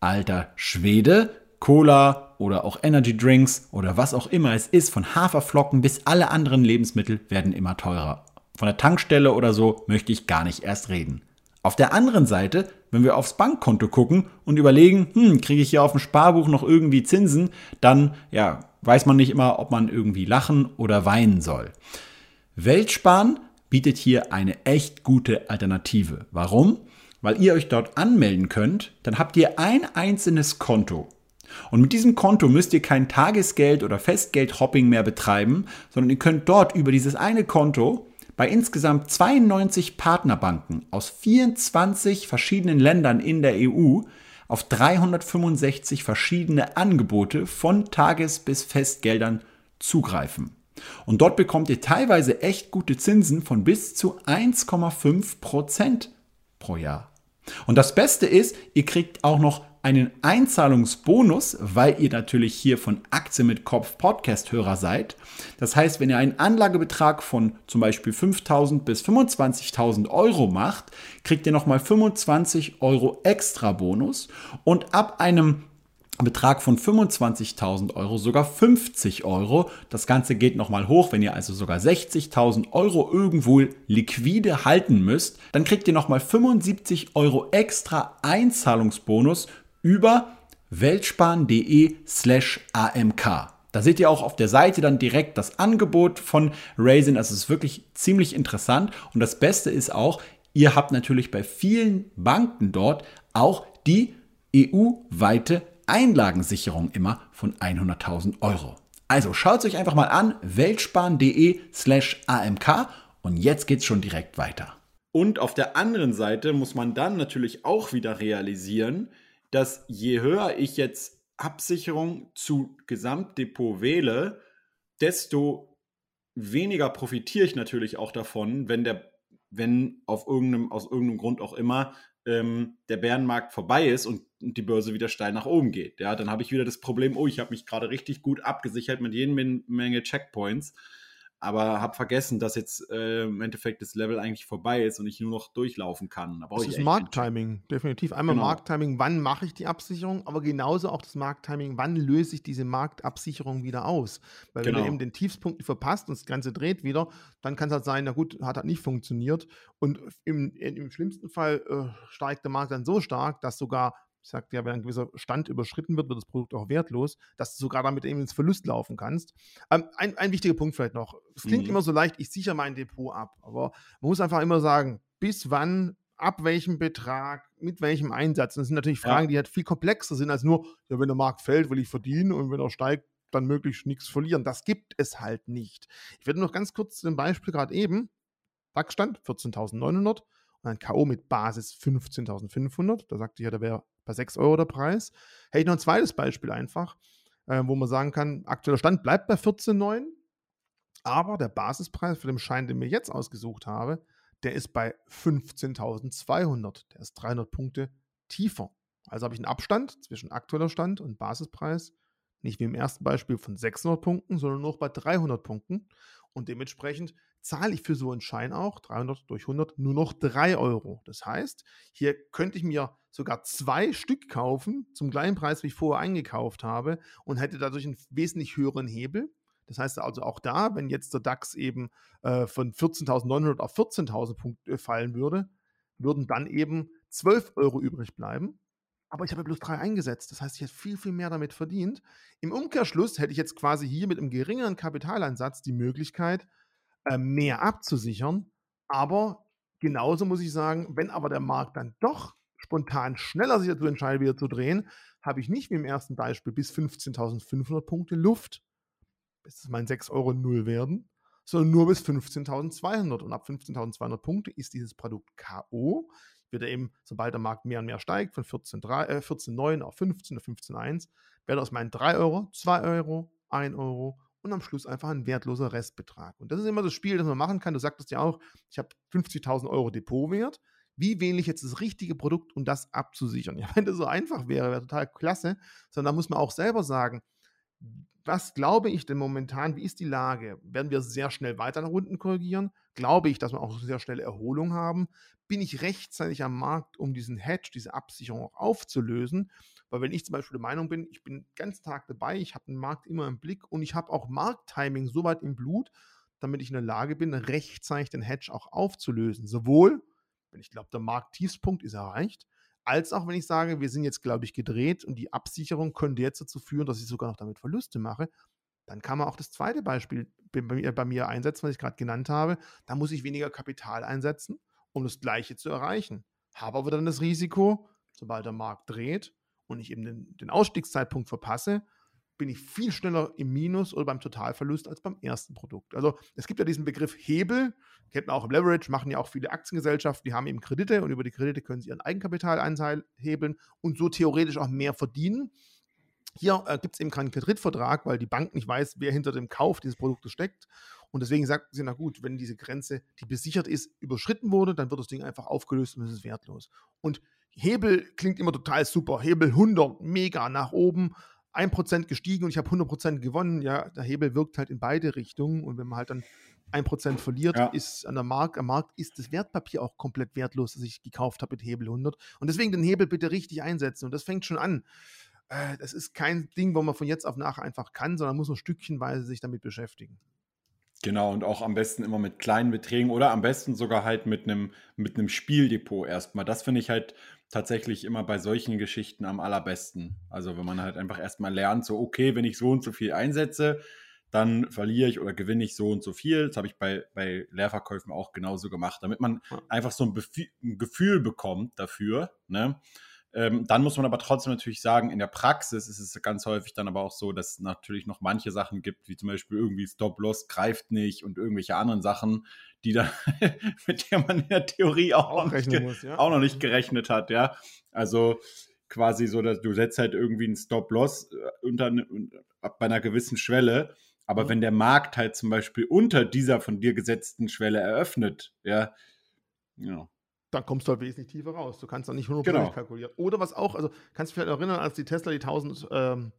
alter Schwede, Cola oder auch Energy Drinks oder was auch immer es ist, von Haferflocken bis alle anderen Lebensmittel werden immer teurer. Von der Tankstelle oder so möchte ich gar nicht erst reden. Auf der anderen Seite, wenn wir aufs Bankkonto gucken und überlegen, hm, kriege ich hier auf dem Sparbuch noch irgendwie Zinsen, dann ja, weiß man nicht immer, ob man irgendwie lachen oder weinen soll. Weltsparen bietet hier eine echt gute Alternative. Warum? Weil ihr euch dort anmelden könnt, dann habt ihr ein einzelnes Konto und mit diesem Konto müsst ihr kein Tagesgeld oder Festgeld-Hopping mehr betreiben, sondern ihr könnt dort über dieses eine Konto bei insgesamt 92 Partnerbanken aus 24 verschiedenen Ländern in der EU auf 365 verschiedene Angebote von Tages- bis Festgeldern zugreifen. Und dort bekommt ihr teilweise echt gute Zinsen von bis zu 1,5 Prozent pro Jahr. Und das Beste ist, ihr kriegt auch noch einen Einzahlungsbonus, weil ihr natürlich hier von Aktie mit Kopf Podcast-Hörer seid. Das heißt, wenn ihr einen Anlagebetrag von zum Beispiel 5.000 bis 25.000 Euro macht, kriegt ihr nochmal 25 Euro extra Bonus und ab einem Betrag von 25.000 Euro sogar 50 Euro. Das Ganze geht nochmal hoch, wenn ihr also sogar 60.000 Euro irgendwo liquide halten müsst, dann kriegt ihr nochmal 75 Euro extra Einzahlungsbonus über weltsparen.de slash amk. Da seht ihr auch auf der Seite dann direkt das Angebot von Raisin. Also es ist wirklich ziemlich interessant. Und das Beste ist auch, ihr habt natürlich bei vielen Banken dort auch die EU-weite Einlagensicherung immer von 100.000 Euro. Also schaut es euch einfach mal an, weltsparen.de slash amk und jetzt geht's schon direkt weiter. Und auf der anderen Seite muss man dann natürlich auch wieder realisieren, dass je höher ich jetzt Absicherung zu Gesamtdepot wähle, desto weniger profitiere ich natürlich auch davon, wenn der, wenn auf irgendeinem, aus irgendeinem Grund auch immer ähm, der Bärenmarkt vorbei ist und die Börse wieder steil nach oben geht. Ja, dann habe ich wieder das Problem, oh, ich habe mich gerade richtig gut abgesichert mit jeder Menge Checkpoints aber habe vergessen, dass jetzt äh, im Endeffekt das Level eigentlich vorbei ist und ich nur noch durchlaufen kann. Da das ist Markttiming, definitiv. Einmal genau. Markttiming, wann mache ich die Absicherung, aber genauso auch das Markttiming, wann löse ich diese Marktabsicherung wieder aus. Weil genau. wenn du genau. eben den Tiefspunkt verpasst und das Ganze dreht wieder, dann kann es halt sein, na gut, hat halt nicht funktioniert. Und im, im schlimmsten Fall äh, steigt der Markt dann so stark, dass sogar ich sagte ja, wenn ein gewisser Stand überschritten wird, wird das Produkt auch wertlos, dass du sogar damit eben ins Verlust laufen kannst. Ähm, ein, ein wichtiger Punkt vielleicht noch. Es klingt mhm. immer so leicht, ich sichere mein Depot ab, aber man muss einfach immer sagen, bis wann, ab welchem Betrag, mit welchem Einsatz. das sind natürlich Fragen, ja. die halt viel komplexer sind als nur, ja, wenn der Markt fällt, will ich verdienen und wenn er steigt, dann möglichst nichts verlieren. Das gibt es halt nicht. Ich werde noch ganz kurz ein Beispiel gerade eben. DAX-Stand 14.900 und ein K.O. mit Basis 15.500. Da sagte ich ja, da wäre bei 6 Euro der Preis. Hätte ich noch ein zweites Beispiel einfach, äh, wo man sagen kann, aktueller Stand bleibt bei 14,9, aber der Basispreis für den Schein, den ich jetzt ausgesucht habe, der ist bei 15.200. Der ist 300 Punkte tiefer. Also habe ich einen Abstand zwischen aktueller Stand und Basispreis, nicht wie im ersten Beispiel von 600 Punkten, sondern noch bei 300 Punkten. Und dementsprechend zahle ich für so einen Schein auch 300 durch 100 nur noch 3 Euro. Das heißt, hier könnte ich mir sogar zwei Stück kaufen zum gleichen Preis, wie ich vorher eingekauft habe und hätte dadurch einen wesentlich höheren Hebel. Das heißt also auch da, wenn jetzt der DAX eben äh, von 14.900 auf 14.000 Punkte fallen würde, würden dann eben 12 Euro übrig bleiben. Aber ich habe bloß drei eingesetzt. Das heißt, ich hätte viel, viel mehr damit verdient. Im Umkehrschluss hätte ich jetzt quasi hier mit einem geringeren Kapitaleinsatz die Möglichkeit, äh, mehr abzusichern. Aber genauso muss ich sagen, wenn aber der Markt dann doch spontan schneller sich dazu entscheidet, wieder zu drehen, habe ich nicht wie im ersten Beispiel bis 15.500 Punkte Luft, bis es mein 6 Euro null werden, sondern nur bis 15.200. Und ab 15.200 Punkte ist dieses Produkt K.O. Wird er eben, sobald der Markt mehr und mehr steigt, von 14,9 äh, 14, auf 15 oder 15,1, werde aus meinen 3 Euro 2 Euro, 1 Euro und am Schluss einfach ein wertloser Restbetrag. Und das ist immer das Spiel, das man machen kann. Du sagtest ja auch, ich habe 50.000 Euro Depotwert. Wie wähle ich jetzt das richtige Produkt, um das abzusichern? *laughs* Ja, wenn das so einfach wäre, wäre total klasse. Sondern da muss man auch selber sagen, was glaube ich denn momentan? Wie ist die Lage? Werden wir sehr schnell weiter nach unten korrigieren? Glaube ich, dass wir auch sehr schnell Erholung haben? Bin ich rechtzeitig am Markt, um diesen Hedge, diese Absicherung auch aufzulösen? Weil wenn ich zum Beispiel der Meinung bin, ich bin ganzen Tag dabei, ich habe den Markt immer im Blick und ich habe auch Markttiming so weit im Blut, damit ich in der Lage bin, rechtzeitig den Hedge auch aufzulösen. Sowohl, wenn ich glaube, der Markttiefspunkt ist erreicht, als auch wenn ich sage, wir sind jetzt, glaube ich, gedreht und die Absicherung könnte jetzt dazu führen, dass ich sogar noch damit Verluste mache, dann kann man auch das zweite Beispiel bei mir, bei mir einsetzen, was ich gerade genannt habe. Da muss ich weniger Kapital einsetzen, um das Gleiche zu erreichen. Habe aber dann das Risiko, sobald der Markt dreht und ich eben den, den Ausstiegszeitpunkt verpasse, bin ich viel schneller im Minus oder beim Totalverlust als beim ersten Produkt. Also es gibt ja diesen Begriff Hebel, kennt man auch im Leverage, machen ja auch viele Aktiengesellschaften, die haben eben Kredite und über die Kredite können sie ihren Eigenkapitalanteil hebeln und so theoretisch auch mehr verdienen. Hier äh, gibt es eben keinen Kreditvertrag, weil die Bank nicht weiß, wer hinter dem Kauf dieses Produktes steckt. Und deswegen sagt sie, na gut, wenn diese Grenze, die besichert ist, überschritten wurde, dann wird das Ding einfach aufgelöst und es ist wertlos. Und Hebel klingt immer total super. Hebel 100, mega nach oben. 1% gestiegen und ich habe 100% gewonnen. Ja, der Hebel wirkt halt in beide Richtungen. Und wenn man halt dann 1% verliert, ja. ist an der Markt, am Markt ist das Wertpapier auch komplett wertlos, das ich gekauft habe mit Hebel 100. Und deswegen den Hebel bitte richtig einsetzen. Und das fängt schon an. Äh, das ist kein Ding, wo man von jetzt auf nach einfach kann, sondern muss man stückchenweise sich damit beschäftigen. Genau, und auch am besten immer mit kleinen Beträgen oder am besten sogar halt mit einem mit einem Spieldepot erstmal. Das finde ich halt tatsächlich immer bei solchen Geschichten am allerbesten. Also wenn man halt einfach erstmal lernt, so okay, wenn ich so und so viel einsetze, dann verliere ich oder gewinne ich so und so viel. Das habe ich bei, bei Leerverkäufen auch genauso gemacht, damit man einfach so ein, ein Gefühl bekommt dafür. Ne? Ähm, dann muss man aber trotzdem natürlich sagen, in der Praxis ist es ganz häufig dann aber auch so, dass es natürlich noch manche Sachen gibt, wie zum Beispiel irgendwie Stop-Loss greift nicht und irgendwelche anderen Sachen, die dann, *laughs* mit der man in der Theorie auch, auch, noch, nicht, muss, ja. auch noch nicht gerechnet hat, ja. Also quasi so, dass du setzt halt irgendwie einen Stop-Loss äh, unter, bei einer gewissen Schwelle, aber mhm. wenn der Markt halt zum Beispiel unter dieser von dir gesetzten Schwelle eröffnet, ja, ja, dann kommst du halt wesentlich tiefer raus. Du kannst dann nicht 100% genau. kalkulieren. Oder was auch, also kannst du dich vielleicht erinnern, als die Tesla die 1000 ähm,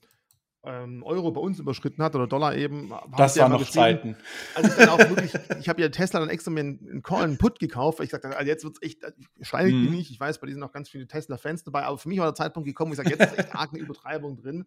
ähm, Euro bei uns überschritten hat oder Dollar eben. Das waren noch Zeiten. Also ich dann auch wirklich, *laughs* ich habe ja Tesla dann extra mir einen, Call, einen Put gekauft, weil ich sagte, also jetzt wird es echt, steinig mhm. nicht. Ich weiß, bei diesen noch ganz viele Tesla-Fans dabei, aber für mich war der Zeitpunkt gekommen, wo ich sage, jetzt ist echt arg eine Übertreibung drin.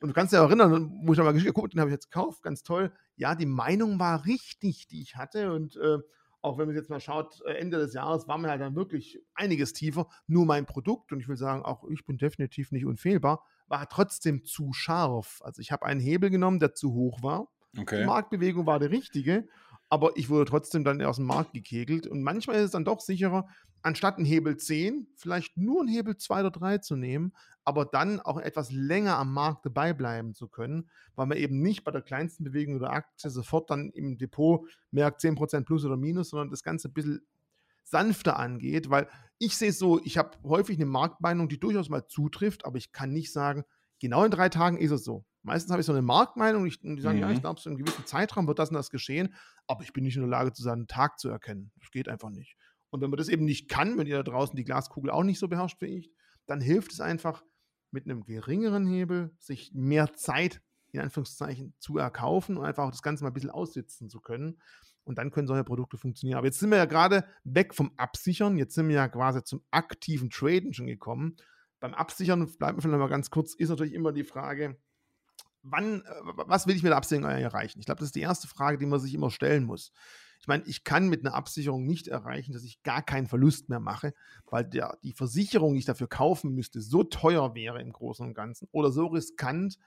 Und du kannst dich erinnern, wo ich nochmal geguckt, den habe ich jetzt gekauft, ganz toll. Ja, die Meinung war richtig, die ich hatte und äh, auch wenn man jetzt mal schaut, äh, Ende des Jahres war mir halt dann wirklich einiges tiefer. Nur mein Produkt, und ich will sagen, auch ich bin definitiv nicht unfehlbar, war trotzdem zu scharf. Also ich habe einen Hebel genommen, der zu hoch war. Okay. Die Marktbewegung war der richtige, aber ich wurde trotzdem dann aus dem Markt gekegelt. Und manchmal ist es dann doch sicherer, anstatt einen Hebel 10, vielleicht nur einen Hebel 2 oder 3 zu nehmen, aber dann auch etwas länger am Markt dabei bleiben zu können, weil man eben nicht bei der kleinsten Bewegung oder Aktie sofort dann im Depot merkt 10% plus oder minus, sondern das Ganze ein bisschen sanfter angeht, weil ich sehe es so, ich habe häufig eine Marktmeinung, die durchaus mal zutrifft, aber ich kann nicht sagen, genau in drei Tagen ist es so. Meistens habe ich so eine Marktmeinung und die sagen, mhm. ja, ich mhm. glaube, so in einem gewissen Zeitraum wird das und das geschehen, aber ich bin nicht in der Lage, zu sagen, einen Tag zu erkennen. Das geht einfach nicht. Und wenn man das eben nicht kann, wenn ihr da draußen die Glaskugel auch nicht so beherrscht wie ich, dann hilft es einfach, mit einem geringeren Hebel sich mehr Zeit in Anführungszeichen zu erkaufen und einfach auch das Ganze mal ein bisschen aussitzen zu können. Und dann können solche Produkte funktionieren. Aber jetzt sind wir ja gerade weg vom Absichern. Jetzt sind wir ja quasi zum aktiven Traden schon gekommen. Beim Absichern, bleiben wir vielleicht mal ganz kurz, ist natürlich immer die Frage, wann, äh, was will ich mit der Absicherung erreichen? Ich glaube, das ist die erste Frage, die man sich immer stellen muss. Ich meine, ich kann mit einer Absicherung nicht erreichen, dass ich gar keinen Verlust mehr mache, weil der, die Versicherung, die ich dafür kaufen müsste, so teuer wäre im Großen und Ganzen oder so riskant,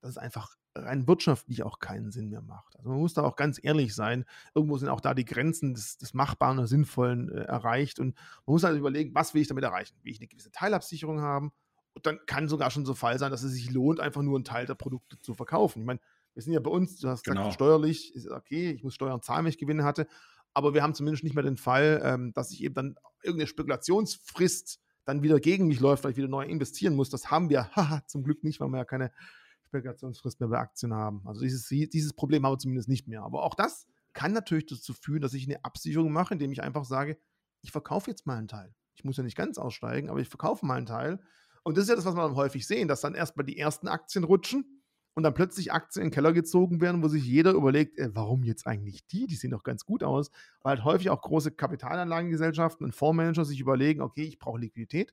dass es einfach rein wirtschaftlich auch keinen Sinn mehr macht. Also man muss da auch ganz ehrlich sein. Irgendwo sind auch da die Grenzen des, des Machbaren und Sinnvollen äh, erreicht. Und man muss halt überlegen, was will ich damit erreichen? Will ich eine gewisse Teilabsicherung haben? Und dann kann sogar schon so Fall sein, dass es sich lohnt, einfach nur einen Teil der Produkte zu verkaufen. Ich meine, wir sind ja bei uns, du hast genau. gesagt, steuerlich ist okay, ich muss Steuern zahlen, wenn ich Gewinne hatte, aber wir haben zumindest nicht mehr den Fall, ähm, dass sich eben dann irgendeine Spekulationsfrist dann wieder gegen mich läuft, weil ich wieder neu investieren muss. Das haben wir, *laughs* zum Glück nicht, weil wir ja keine Spekulationsfrist mehr bei Aktien haben. Also dieses, dieses Problem haben wir zumindest nicht mehr. Aber auch das kann natürlich dazu führen, dass ich eine Absicherung mache, indem ich einfach sage, ich verkaufe jetzt mal einen Teil. Ich muss ja nicht ganz aussteigen, aber ich verkaufe mal einen Teil. Und das ist ja das, was wir häufig sehen, dass dann erstmal die ersten Aktien rutschen und dann plötzlich Aktien in den Keller gezogen werden, wo sich jeder überlegt, äh, warum jetzt eigentlich die? Die sehen doch ganz gut aus. Weil halt häufig auch große Kapitalanlagengesellschaften und Fondsmanager sich überlegen, okay, ich brauche Liquidität.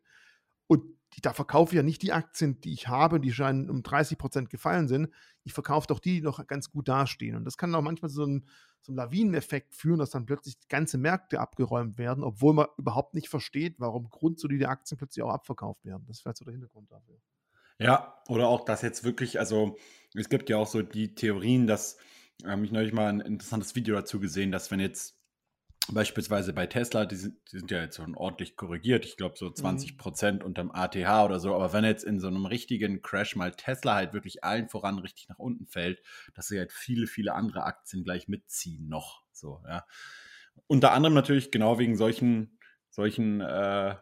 Und da verkaufe ich ja nicht die Aktien, die ich habe, die schon um 30 Prozent gefallen sind. Ich verkaufe doch die, die noch ganz gut dastehen. Und das kann auch manchmal so ein, so einen Lawineneffekt führen, dass dann plötzlich ganze Märkte abgeräumt werden, obwohl man überhaupt nicht versteht, warum grundsolide Aktien plötzlich auch abverkauft werden. Das vielleicht so der Hintergrund dafür. Ja, oder auch, dass jetzt wirklich, also es gibt ja auch so die Theorien, dass, ähm, ich neulich mal ein interessantes Video dazu gesehen, dass wenn jetzt beispielsweise bei Tesla, die sind, die sind ja jetzt schon ordentlich korrigiert, ich glaube so 20 mhm. Prozent mhm. unterm ATH oder so, aber wenn jetzt in so einem richtigen Crash mal Tesla halt wirklich allen voran richtig nach unten fällt, dass sie halt viele, viele andere Aktien gleich mitziehen noch, so, ja. Unter anderem natürlich genau wegen solchen, solchen äh,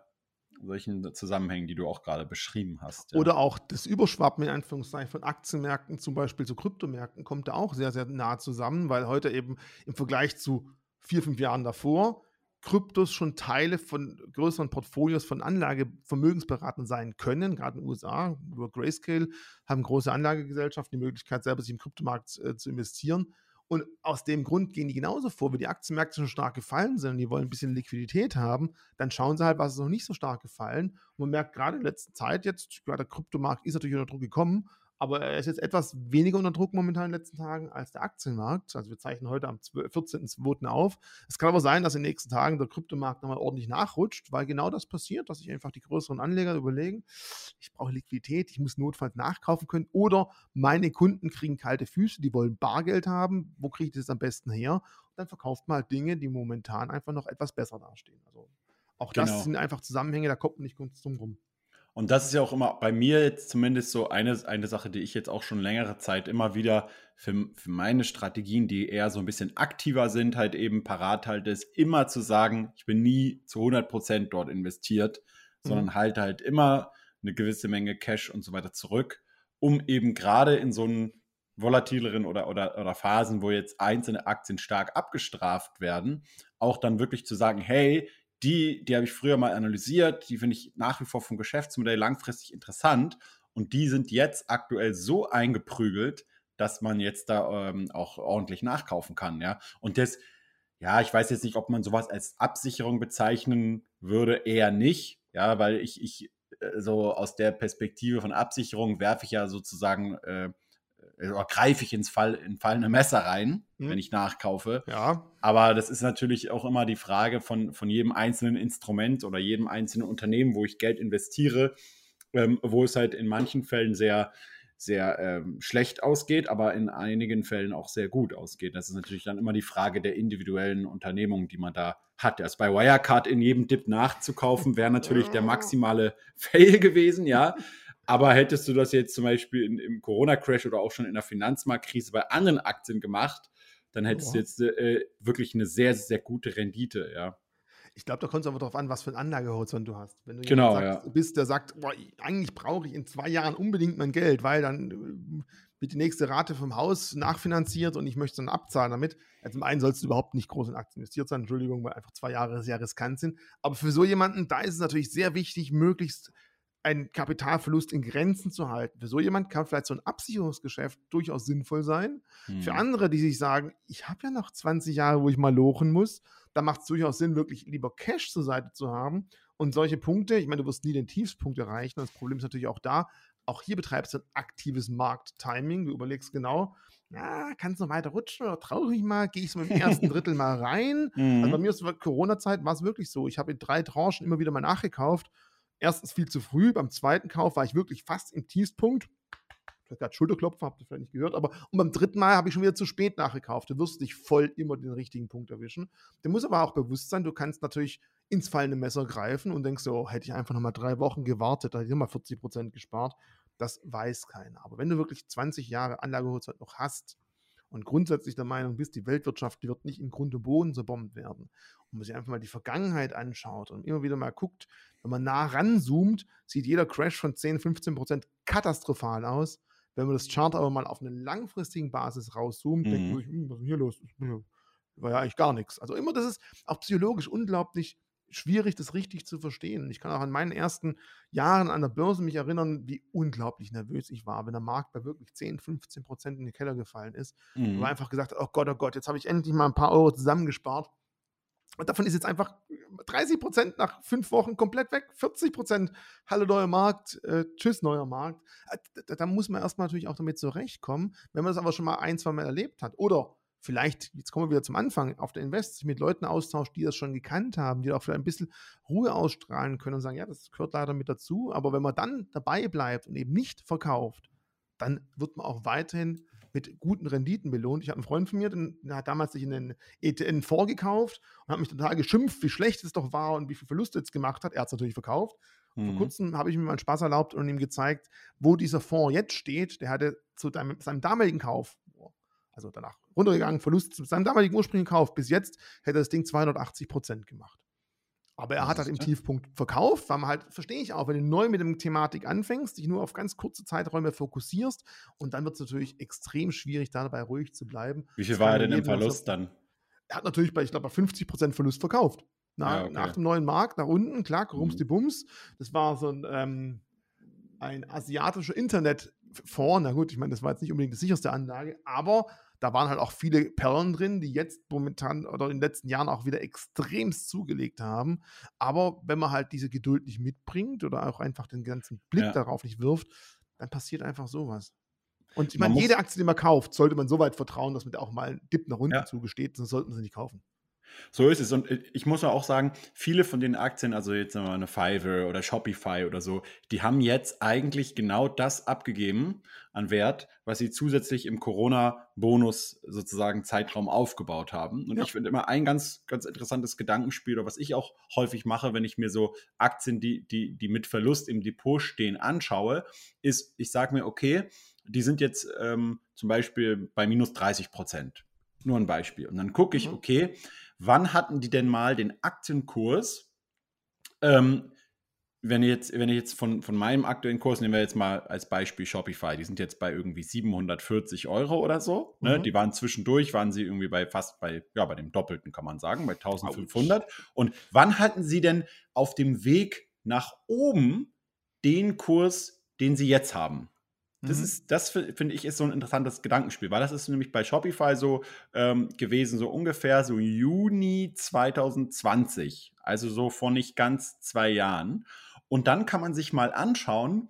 solchen Zusammenhängen, die du auch gerade beschrieben hast. Ja. Oder auch das Überschwappen in Anführungszeichen von Aktienmärkten, zum Beispiel zu Kryptomärkten, kommt da auch sehr, sehr nah zusammen, weil heute eben im Vergleich zu vier, fünf Jahren davor Kryptos schon Teile von größeren Portfolios von Anlagevermögensberatern sein können. Gerade in den USA, über Grayscale, haben große Anlagegesellschaften die Möglichkeit, selber sich im Kryptomarkt äh, zu investieren. Und aus dem Grund gehen die genauso vor, wenn die Aktienmärkte schon stark gefallen sind und die wollen ein bisschen Liquidität haben, dann schauen sie halt, was ist noch nicht so stark gefallen. Und man merkt gerade in letzter Zeit jetzt, gerade der Kryptomarkt ist natürlich unter Druck gekommen aber er ist jetzt etwas weniger unter Druck momentan in den letzten Tagen als der Aktienmarkt. Also wir zeichnen heute am 14.02. auf. Es kann aber sein, dass in den nächsten Tagen der Kryptomarkt nochmal ordentlich nachrutscht, weil genau das passiert, dass sich einfach die größeren Anleger überlegen, ich brauche Liquidität, ich muss notfalls nachkaufen können oder meine Kunden kriegen kalte Füße, die wollen Bargeld haben. Wo kriege ich das am besten her? Und dann verkauft man halt Dinge, die momentan einfach noch etwas besser dastehen. Also auch genau. das sind einfach Zusammenhänge, da kommt man nicht kurz drum rum. Und das ist ja auch immer bei mir jetzt zumindest so eine, eine Sache, die ich jetzt auch schon längere Zeit immer wieder für, für meine Strategien, die eher so ein bisschen aktiver sind, halt eben parat halte, ist immer zu sagen, ich bin nie zu 100 Prozent dort investiert, mhm. sondern halte halt immer eine gewisse Menge Cash und so weiter zurück, um eben gerade in so einen volatileren oder, oder, oder Phasen, wo jetzt einzelne Aktien stark abgestraft werden, auch dann wirklich zu sagen, hey, die, die habe ich früher mal analysiert, die finde ich nach wie vor vom Geschäftsmodell langfristig interessant und die sind jetzt aktuell so eingeprügelt, dass man jetzt da ähm, auch ordentlich nachkaufen kann, ja. Und das, ja, ich weiß jetzt nicht, ob man sowas als Absicherung bezeichnen würde, eher nicht, ja, weil ich, ich äh, so aus der Perspektive von Absicherung werfe ich ja sozusagen äh, oder greife ich ins Fall, in fallende Messer rein, mhm. wenn ich nachkaufe. Ja. Aber das ist natürlich auch immer die Frage von, von jedem einzelnen Instrument oder jedem einzelnen Unternehmen, wo ich Geld investiere, ähm, wo es halt in manchen Fällen sehr, sehr ähm, schlecht ausgeht, aber in einigen Fällen auch sehr gut ausgeht. Das ist natürlich dann immer die Frage der individuellen Unternehmung, die man da hat. Erst bei Wirecard in jedem Dip nachzukaufen, wäre natürlich der maximale *laughs* Fail gewesen, ja. Aber hättest du das jetzt zum Beispiel in, im Corona-Crash oder auch schon in der Finanzmarktkrise bei anderen Aktien gemacht, dann hättest oh. du jetzt äh, wirklich eine sehr, sehr gute Rendite, ja. Ich glaube, da kommt es aber darauf an, was für ein Anlagehorizont du hast. Wenn du genau, sagst, ja. bist, der sagt, boah, eigentlich brauche ich in zwei Jahren unbedingt mein Geld, weil dann äh, wird die nächste Rate vom Haus nachfinanziert und ich möchte dann abzahlen damit. Also zum einen sollst du überhaupt nicht groß in Aktien investiert sein, Entschuldigung, weil einfach zwei Jahre sehr riskant sind. Aber für so jemanden, da ist es natürlich sehr wichtig, möglichst einen Kapitalverlust in Grenzen zu halten. Für so jemand kann vielleicht so ein Absicherungsgeschäft durchaus sinnvoll sein. Hm. Für andere, die sich sagen, ich habe ja noch 20 Jahre, wo ich mal lochen muss, da macht es durchaus Sinn, wirklich lieber Cash zur Seite zu haben. Und solche Punkte, ich meine, du wirst nie den Tiefspunkt erreichen. Das Problem ist natürlich auch da, auch hier betreibst du ein aktives Markttiming. Du überlegst genau, ja, kannst du weiter rutschen oder traue ich mal, gehe ich so im ersten *laughs* Drittel mal rein. also bei mhm. mir ist Corona-Zeit war es wirklich so. Ich habe in drei Tranchen immer wieder mal nachgekauft. Erstens viel zu früh, beim zweiten Kauf war ich wirklich fast im. Ich habe gerade Schulterklopfen, habt ihr vielleicht nicht gehört, aber und beim dritten Mal habe ich schon wieder zu spät nachgekauft. Du wirst dich voll immer den richtigen Punkt erwischen. Du musst aber auch bewusst sein, du kannst natürlich ins fallende Messer greifen und denkst so, hätte ich einfach noch mal drei Wochen gewartet, da hätte ich mal 40 Prozent gespart. Das weiß keiner. Aber wenn du wirklich 20 Jahre Anlagehorizont noch hast und grundsätzlich der Meinung bist, die Weltwirtschaft, wird nicht in Grund und Boden zerbombt werden und man sich einfach mal die Vergangenheit anschaut und immer wieder mal guckt, wenn man nah ranzoomt, sieht jeder Crash von 10, 15 Prozent katastrophal aus. Wenn man das Chart aber mal auf einer langfristigen Basis rauszoomt, mhm. denkt man sich, hm, was ist denn hier los? War ja eigentlich gar nichts. Also immer, das ist auch psychologisch unglaublich schwierig, das richtig zu verstehen. Ich kann auch an meinen ersten Jahren an der Börse mich erinnern, wie unglaublich nervös ich war, wenn der Markt bei wirklich 10, 15 Prozent in den Keller gefallen ist. Mhm. Und einfach gesagt, oh Gott, oh Gott, jetzt habe ich endlich mal ein paar Euro zusammengespart. Und davon ist jetzt einfach 30 Prozent nach fünf Wochen komplett weg. 40 Prozent, hallo neuer Markt, äh, tschüss neuer Markt. Äh, da, da, muss man erstmal natürlich auch damit zurechtkommen, wenn man das aber schon mal ein, zwei Mal erlebt hat. Oder vielleicht, jetzt kommen wir wieder zum Anfang, auf der Invest sich mit Leuten austauscht, die das schon gekannt haben, die auch vielleicht ein bisschen Ruhe ausstrahlen können und sagen, ja, das gehört leider mit dazu. Aber wenn man dann dabei bleibt und eben nicht verkauft, dann wird man auch weiterhin mit guten Renditen belohnt. Ich habe einen Freund von mir, der hat damals sich einen ETN vorgekauft und hat mich total geschimpft, wie schlecht es doch war und wie viel Verluste es gemacht hat. Er hat es natürlich verkauft. Mhm. Vor kurzem habe ich mir mal einen Spaß erlaubt und ihm gezeigt, wo dieser Fonds jetzt steht. Der hatte zu deinem, seinem damaligen Kauf, also danach runtergegangen, Verlust zu seinem damaligen ursprünglichen Kauf. Bis jetzt hätte das Ding 280 Prozent gemacht. Aber er hat halt im Tiefpunkt verkauft, weil man halt, verstehe ich auch, wenn du neu mit dem Thematik anfängst, dich nur auf ganz kurze Zeiträume fokussierst und dann wird es natürlich extrem schwierig, dabei ruhig zu bleiben. Wie viel war er denn im Verlust dann? Er hat natürlich bei, ich glaube, bei 50 Prozent Verlust verkauft. Nach, ja, okay. nach, dem neuen Markt, nach unten, klar, rums mhm. die Bums. Das war so ein, ähm, ein asiatischer Internetfonds. Na gut, ich meine, das war jetzt nicht unbedingt die sicherste Anlage, aber da waren halt auch viele Perlen drin, die jetzt momentan oder in den letzten Jahren auch wieder extremst zugelegt haben. Aber wenn man halt diese Geduld nicht mitbringt oder auch einfach den ganzen Blick ja. darauf nicht wirft, dann passiert einfach sowas. Und ich meine, jede Aktie, die man kauft, sollte man so weit vertrauen, dass man da auch mal einen Dip nach unten ja. zugesteht, sonst sollten sie nicht kaufen. So ist es. Und äh, ich muss auch sagen, viele von den Aktien, also jetzt mal eine Fiverr oder Shopify oder so, die haben jetzt eigentlich genau das abgegeben an Wert, was sie zusätzlich im Corona-Bonus sozusagen Zeitraum aufgebaut haben. Und ja. ich finde immer ein ganz, ganz interessantes Gedankenspiel, oder was ich auch häufig mache, wenn ich mir so Aktien, die, die, die mit Verlust im Depot stehen, anschaue, ist, ich sage mir, okay, die sind jetzt ähm, zum Beispiel bei minus 30 Prozent. Nur ein Beispiel. Und dann gucke ich, mhm. okay, wann hatten die denn mal den Aktienkurs? Ähm, wenn ich jetzt, wenn ich jetzt von, von meinem aktuellen Kurs, nehmen wir jetzt mal als Beispiel Shopify, die sind jetzt bei irgendwie 740 Euro oder so. Ne? Mhm. Die waren zwischendurch, waren sie irgendwie bei fast bei, ja, bei dem Doppelten kann man sagen, bei 1500. Und wann hatten sie denn auf dem Weg nach oben den Kurs, den sie jetzt haben? Das mhm. ist, das finde ich, ist so ein interessantes Gedankenspiel, weil das ist nämlich bei Shopify so ähm, gewesen, so ungefähr so Juni 2020, also so vor nicht ganz zwei Jahren. Und dann kann man sich mal anschauen,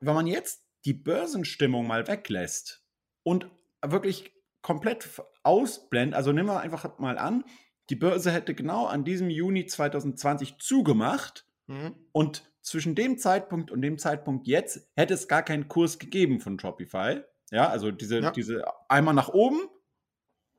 wenn man jetzt die Börsenstimmung mal weglässt und wirklich komplett ausblendet, also nehmen wir einfach mal an, die Börse hätte genau an diesem Juni 2020 zugemacht mhm. und zwischen dem Zeitpunkt und dem Zeitpunkt jetzt hätte es gar keinen Kurs gegeben von Shopify. Ja, also diese, ja. diese einmal nach oben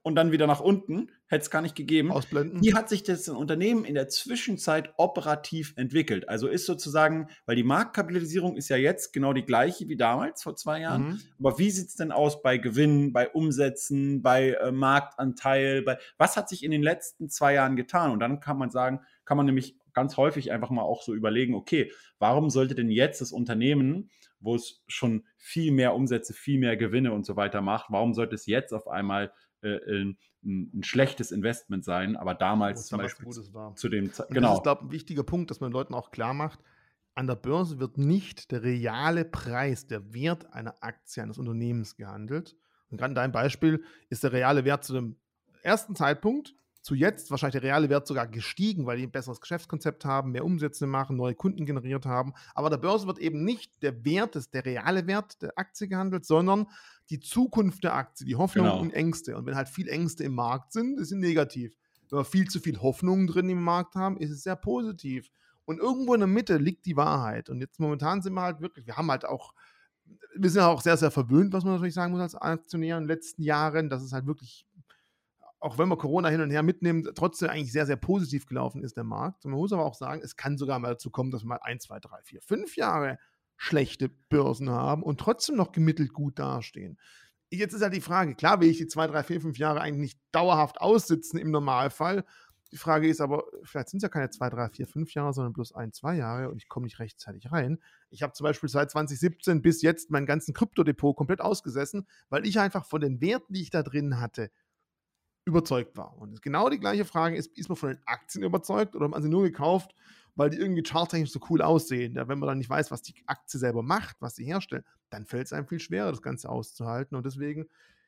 und dann wieder nach unten, hätte es gar nicht gegeben. Ausblenden. Wie hat sich das Unternehmen in der Zwischenzeit operativ entwickelt? Also ist sozusagen, weil die Marktkapitalisierung ist ja jetzt genau die gleiche wie damals, vor zwei Jahren. Mhm. Aber wie sieht es denn aus bei Gewinnen, bei Umsätzen, bei äh, Marktanteil? Bei, was hat sich in den letzten zwei Jahren getan? Und dann kann man sagen, kann man nämlich ganz häufig einfach mal auch so überlegen, okay, warum sollte denn jetzt das Unternehmen, wo es schon viel mehr Umsätze, viel mehr Gewinne und so weiter macht, warum sollte es jetzt auf einmal äh, ein, ein, schlechtes Investment sein, aber damals zum Beispiel zu dem Zeitpunkt. Genau. Das ist, glaube ich, ein wichtiger Punkt, dass man Leuten auch klar macht, An der Börse wird nicht der reale Preis, der Wert einer Aktie eines Unternehmens gehandelt. Und gerade in deinem Beispiel ist der reale Wert zu dem ersten Zeitpunkt zu jetzt wahrscheinlich der reale Wert sogar gestiegen, weil die ein besseres Geschäftskonzept haben, mehr Umsätze machen, neue Kunden generiert haben. Aber der Börse wird eben nicht der Wert, ist der reale Wert der Aktie gehandelt, sondern die Zukunft der Aktie, die Hoffnungen genau. und Ängste. Und wenn halt viel Ängste im Markt sind, ist es negativ. Wenn wir viel zu viel Hoffnungen drin im Markt haben, ist es sehr positiv. Und irgendwo in der Mitte liegt die Wahrheit. Und jetzt momentan sind wir halt wirklich, wir haben halt auch, wir sind auch sehr, sehr verwöhnt, was man natürlich sagen muss als Aktionär in den letzten Jahren, dass es halt wirklich auch wenn wir Corona hin und her mitnehmen, trotzdem eigentlich sehr, sehr positiv gelaufen ist der Markt. Man muss aber auch sagen, es kann sogar mal dazu kommen, dass wir mal ein, zwei, drei, vier, fünf Jahre schlechte Börsen haben und trotzdem noch gemittelt gut dastehen. Jetzt ist halt die Frage, klar will ich die zwei, drei, vier, fünf Jahre eigentlich nicht dauerhaft aussitzen im Normalfall. Die Frage ist aber, vielleicht sind es ja keine zwei, drei, vier, fünf Jahre, sondern bloß ein, zwei Jahre und ich komme nicht rechtzeitig rein. Ich habe zum Beispiel seit 2017 bis jetzt meinen ganzen Kryptodepot komplett ausgesessen, weil ich einfach von den Werten, die ich da drin hatte, überzeugt war. Und genau die gleiche Frage ist, ist man von den Aktien überzeugt oder hat man sie nur gekauft, weil die irgendwie charttechnisch so cool aussehen. Ja, wenn man dann nicht weiß, was die Aktie selber macht, was sie herstellt, dann fällt es einem viel schwerer, das Ganze auszuhalten. Und deswegen,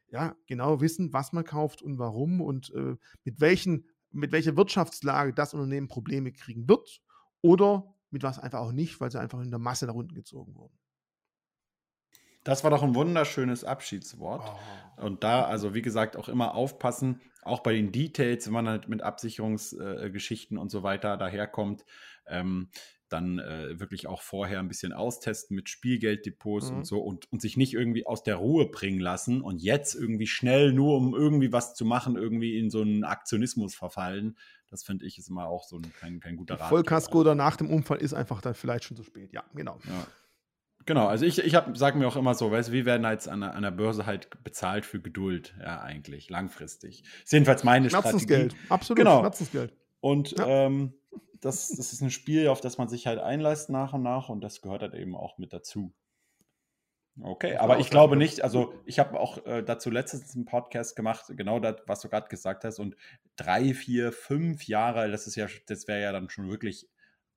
ja, genau wissen, was man kauft und warum und äh, mit, welchen, mit welcher Wirtschaftslage das Unternehmen Probleme kriegen wird oder mit was einfach auch nicht, weil sie einfach in der Masse nach unten gezogen wurden. Das war doch ein wunderschönes Abschiedswort. Oh. Und da, also wie gesagt, auch immer aufpassen, auch bei den Details, wenn man halt mit Absicherungsgeschichten äh, und so weiter daherkommt, ähm, dann äh, wirklich auch vorher ein bisschen austesten mit Spielgelddepots mhm. und so und, und sich nicht irgendwie aus der Ruhe bringen lassen und jetzt irgendwie schnell nur um irgendwie was zu machen, irgendwie in so einen Aktionismus verfallen. Das finde ich ist immer auch so ein, kein, kein guter Rat. Vollkasko oder nach dem Unfall ist einfach dann vielleicht schon zu spät. Ja, genau. Ja. Genau, also ich, ich sage mir auch immer so, weißt du, wir werden jetzt an, an der Börse halt bezahlt für Geduld, ja, eigentlich, langfristig. Ist jedenfalls meine Strategie. absolut, genau. Schmerzensgeld. Und ja. ähm, das, das ist ein Spiel, auf das man sich halt einlässt nach und nach und das gehört halt eben auch mit dazu. Okay, aber ich glaube nicht, also ich habe auch äh, dazu letztens einen Podcast gemacht, genau das, was du gerade gesagt hast, und drei, vier, fünf Jahre, das ist ja, das wäre ja dann schon wirklich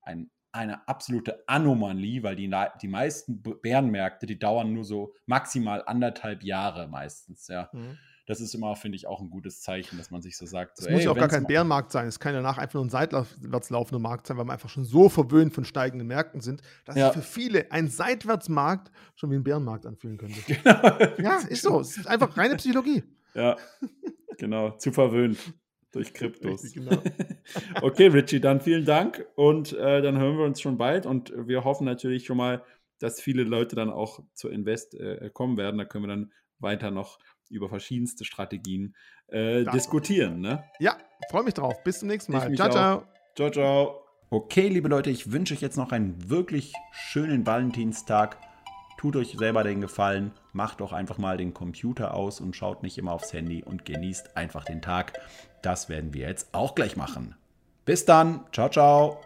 ein eine absolute Anomalie, weil die, die meisten Bärenmärkte, die dauern nur so maximal anderthalb Jahre meistens, ja. Mhm. Das ist immer, finde ich, auch ein gutes Zeichen, dass man sich so sagt. Es so, muss ja auch gar kein Bärenmarkt sein. Es kann ja danach einfach nur ein seitwärts laufender Markt sein, weil wir einfach schon so verwöhnt von steigenden Märkten sind, dass ja. für viele ein Seitwärtsmarkt schon wie ein Bärenmarkt anfühlen könnte. *laughs* Genau. Ja, ist so. Es ist einfach reine Psychologie. Ja, genau. Zu verwöhnt. Durch Kryptos. Richtig, genau. *laughs* okay, Richie, dann vielen Dank und äh, dann hören wir uns schon bald und wir hoffen natürlich schon mal, dass viele Leute dann auch zur Invest äh, kommen werden. Da können wir dann weiter noch über verschiedenste Strategien äh, diskutieren. Ne? Ja, freue mich drauf. Bis zum nächsten Mal. Ciao, ciao. Ciao, ciao. Okay, liebe Leute, ich wünsche euch jetzt noch einen wirklich schönen Valentinstag. Tut euch selber den Gefallen, macht doch einfach mal den Computer aus und schaut nicht immer aufs Handy und genießt einfach den Tag. Das werden wir jetzt auch gleich machen. Bis dann. Ciao, ciao.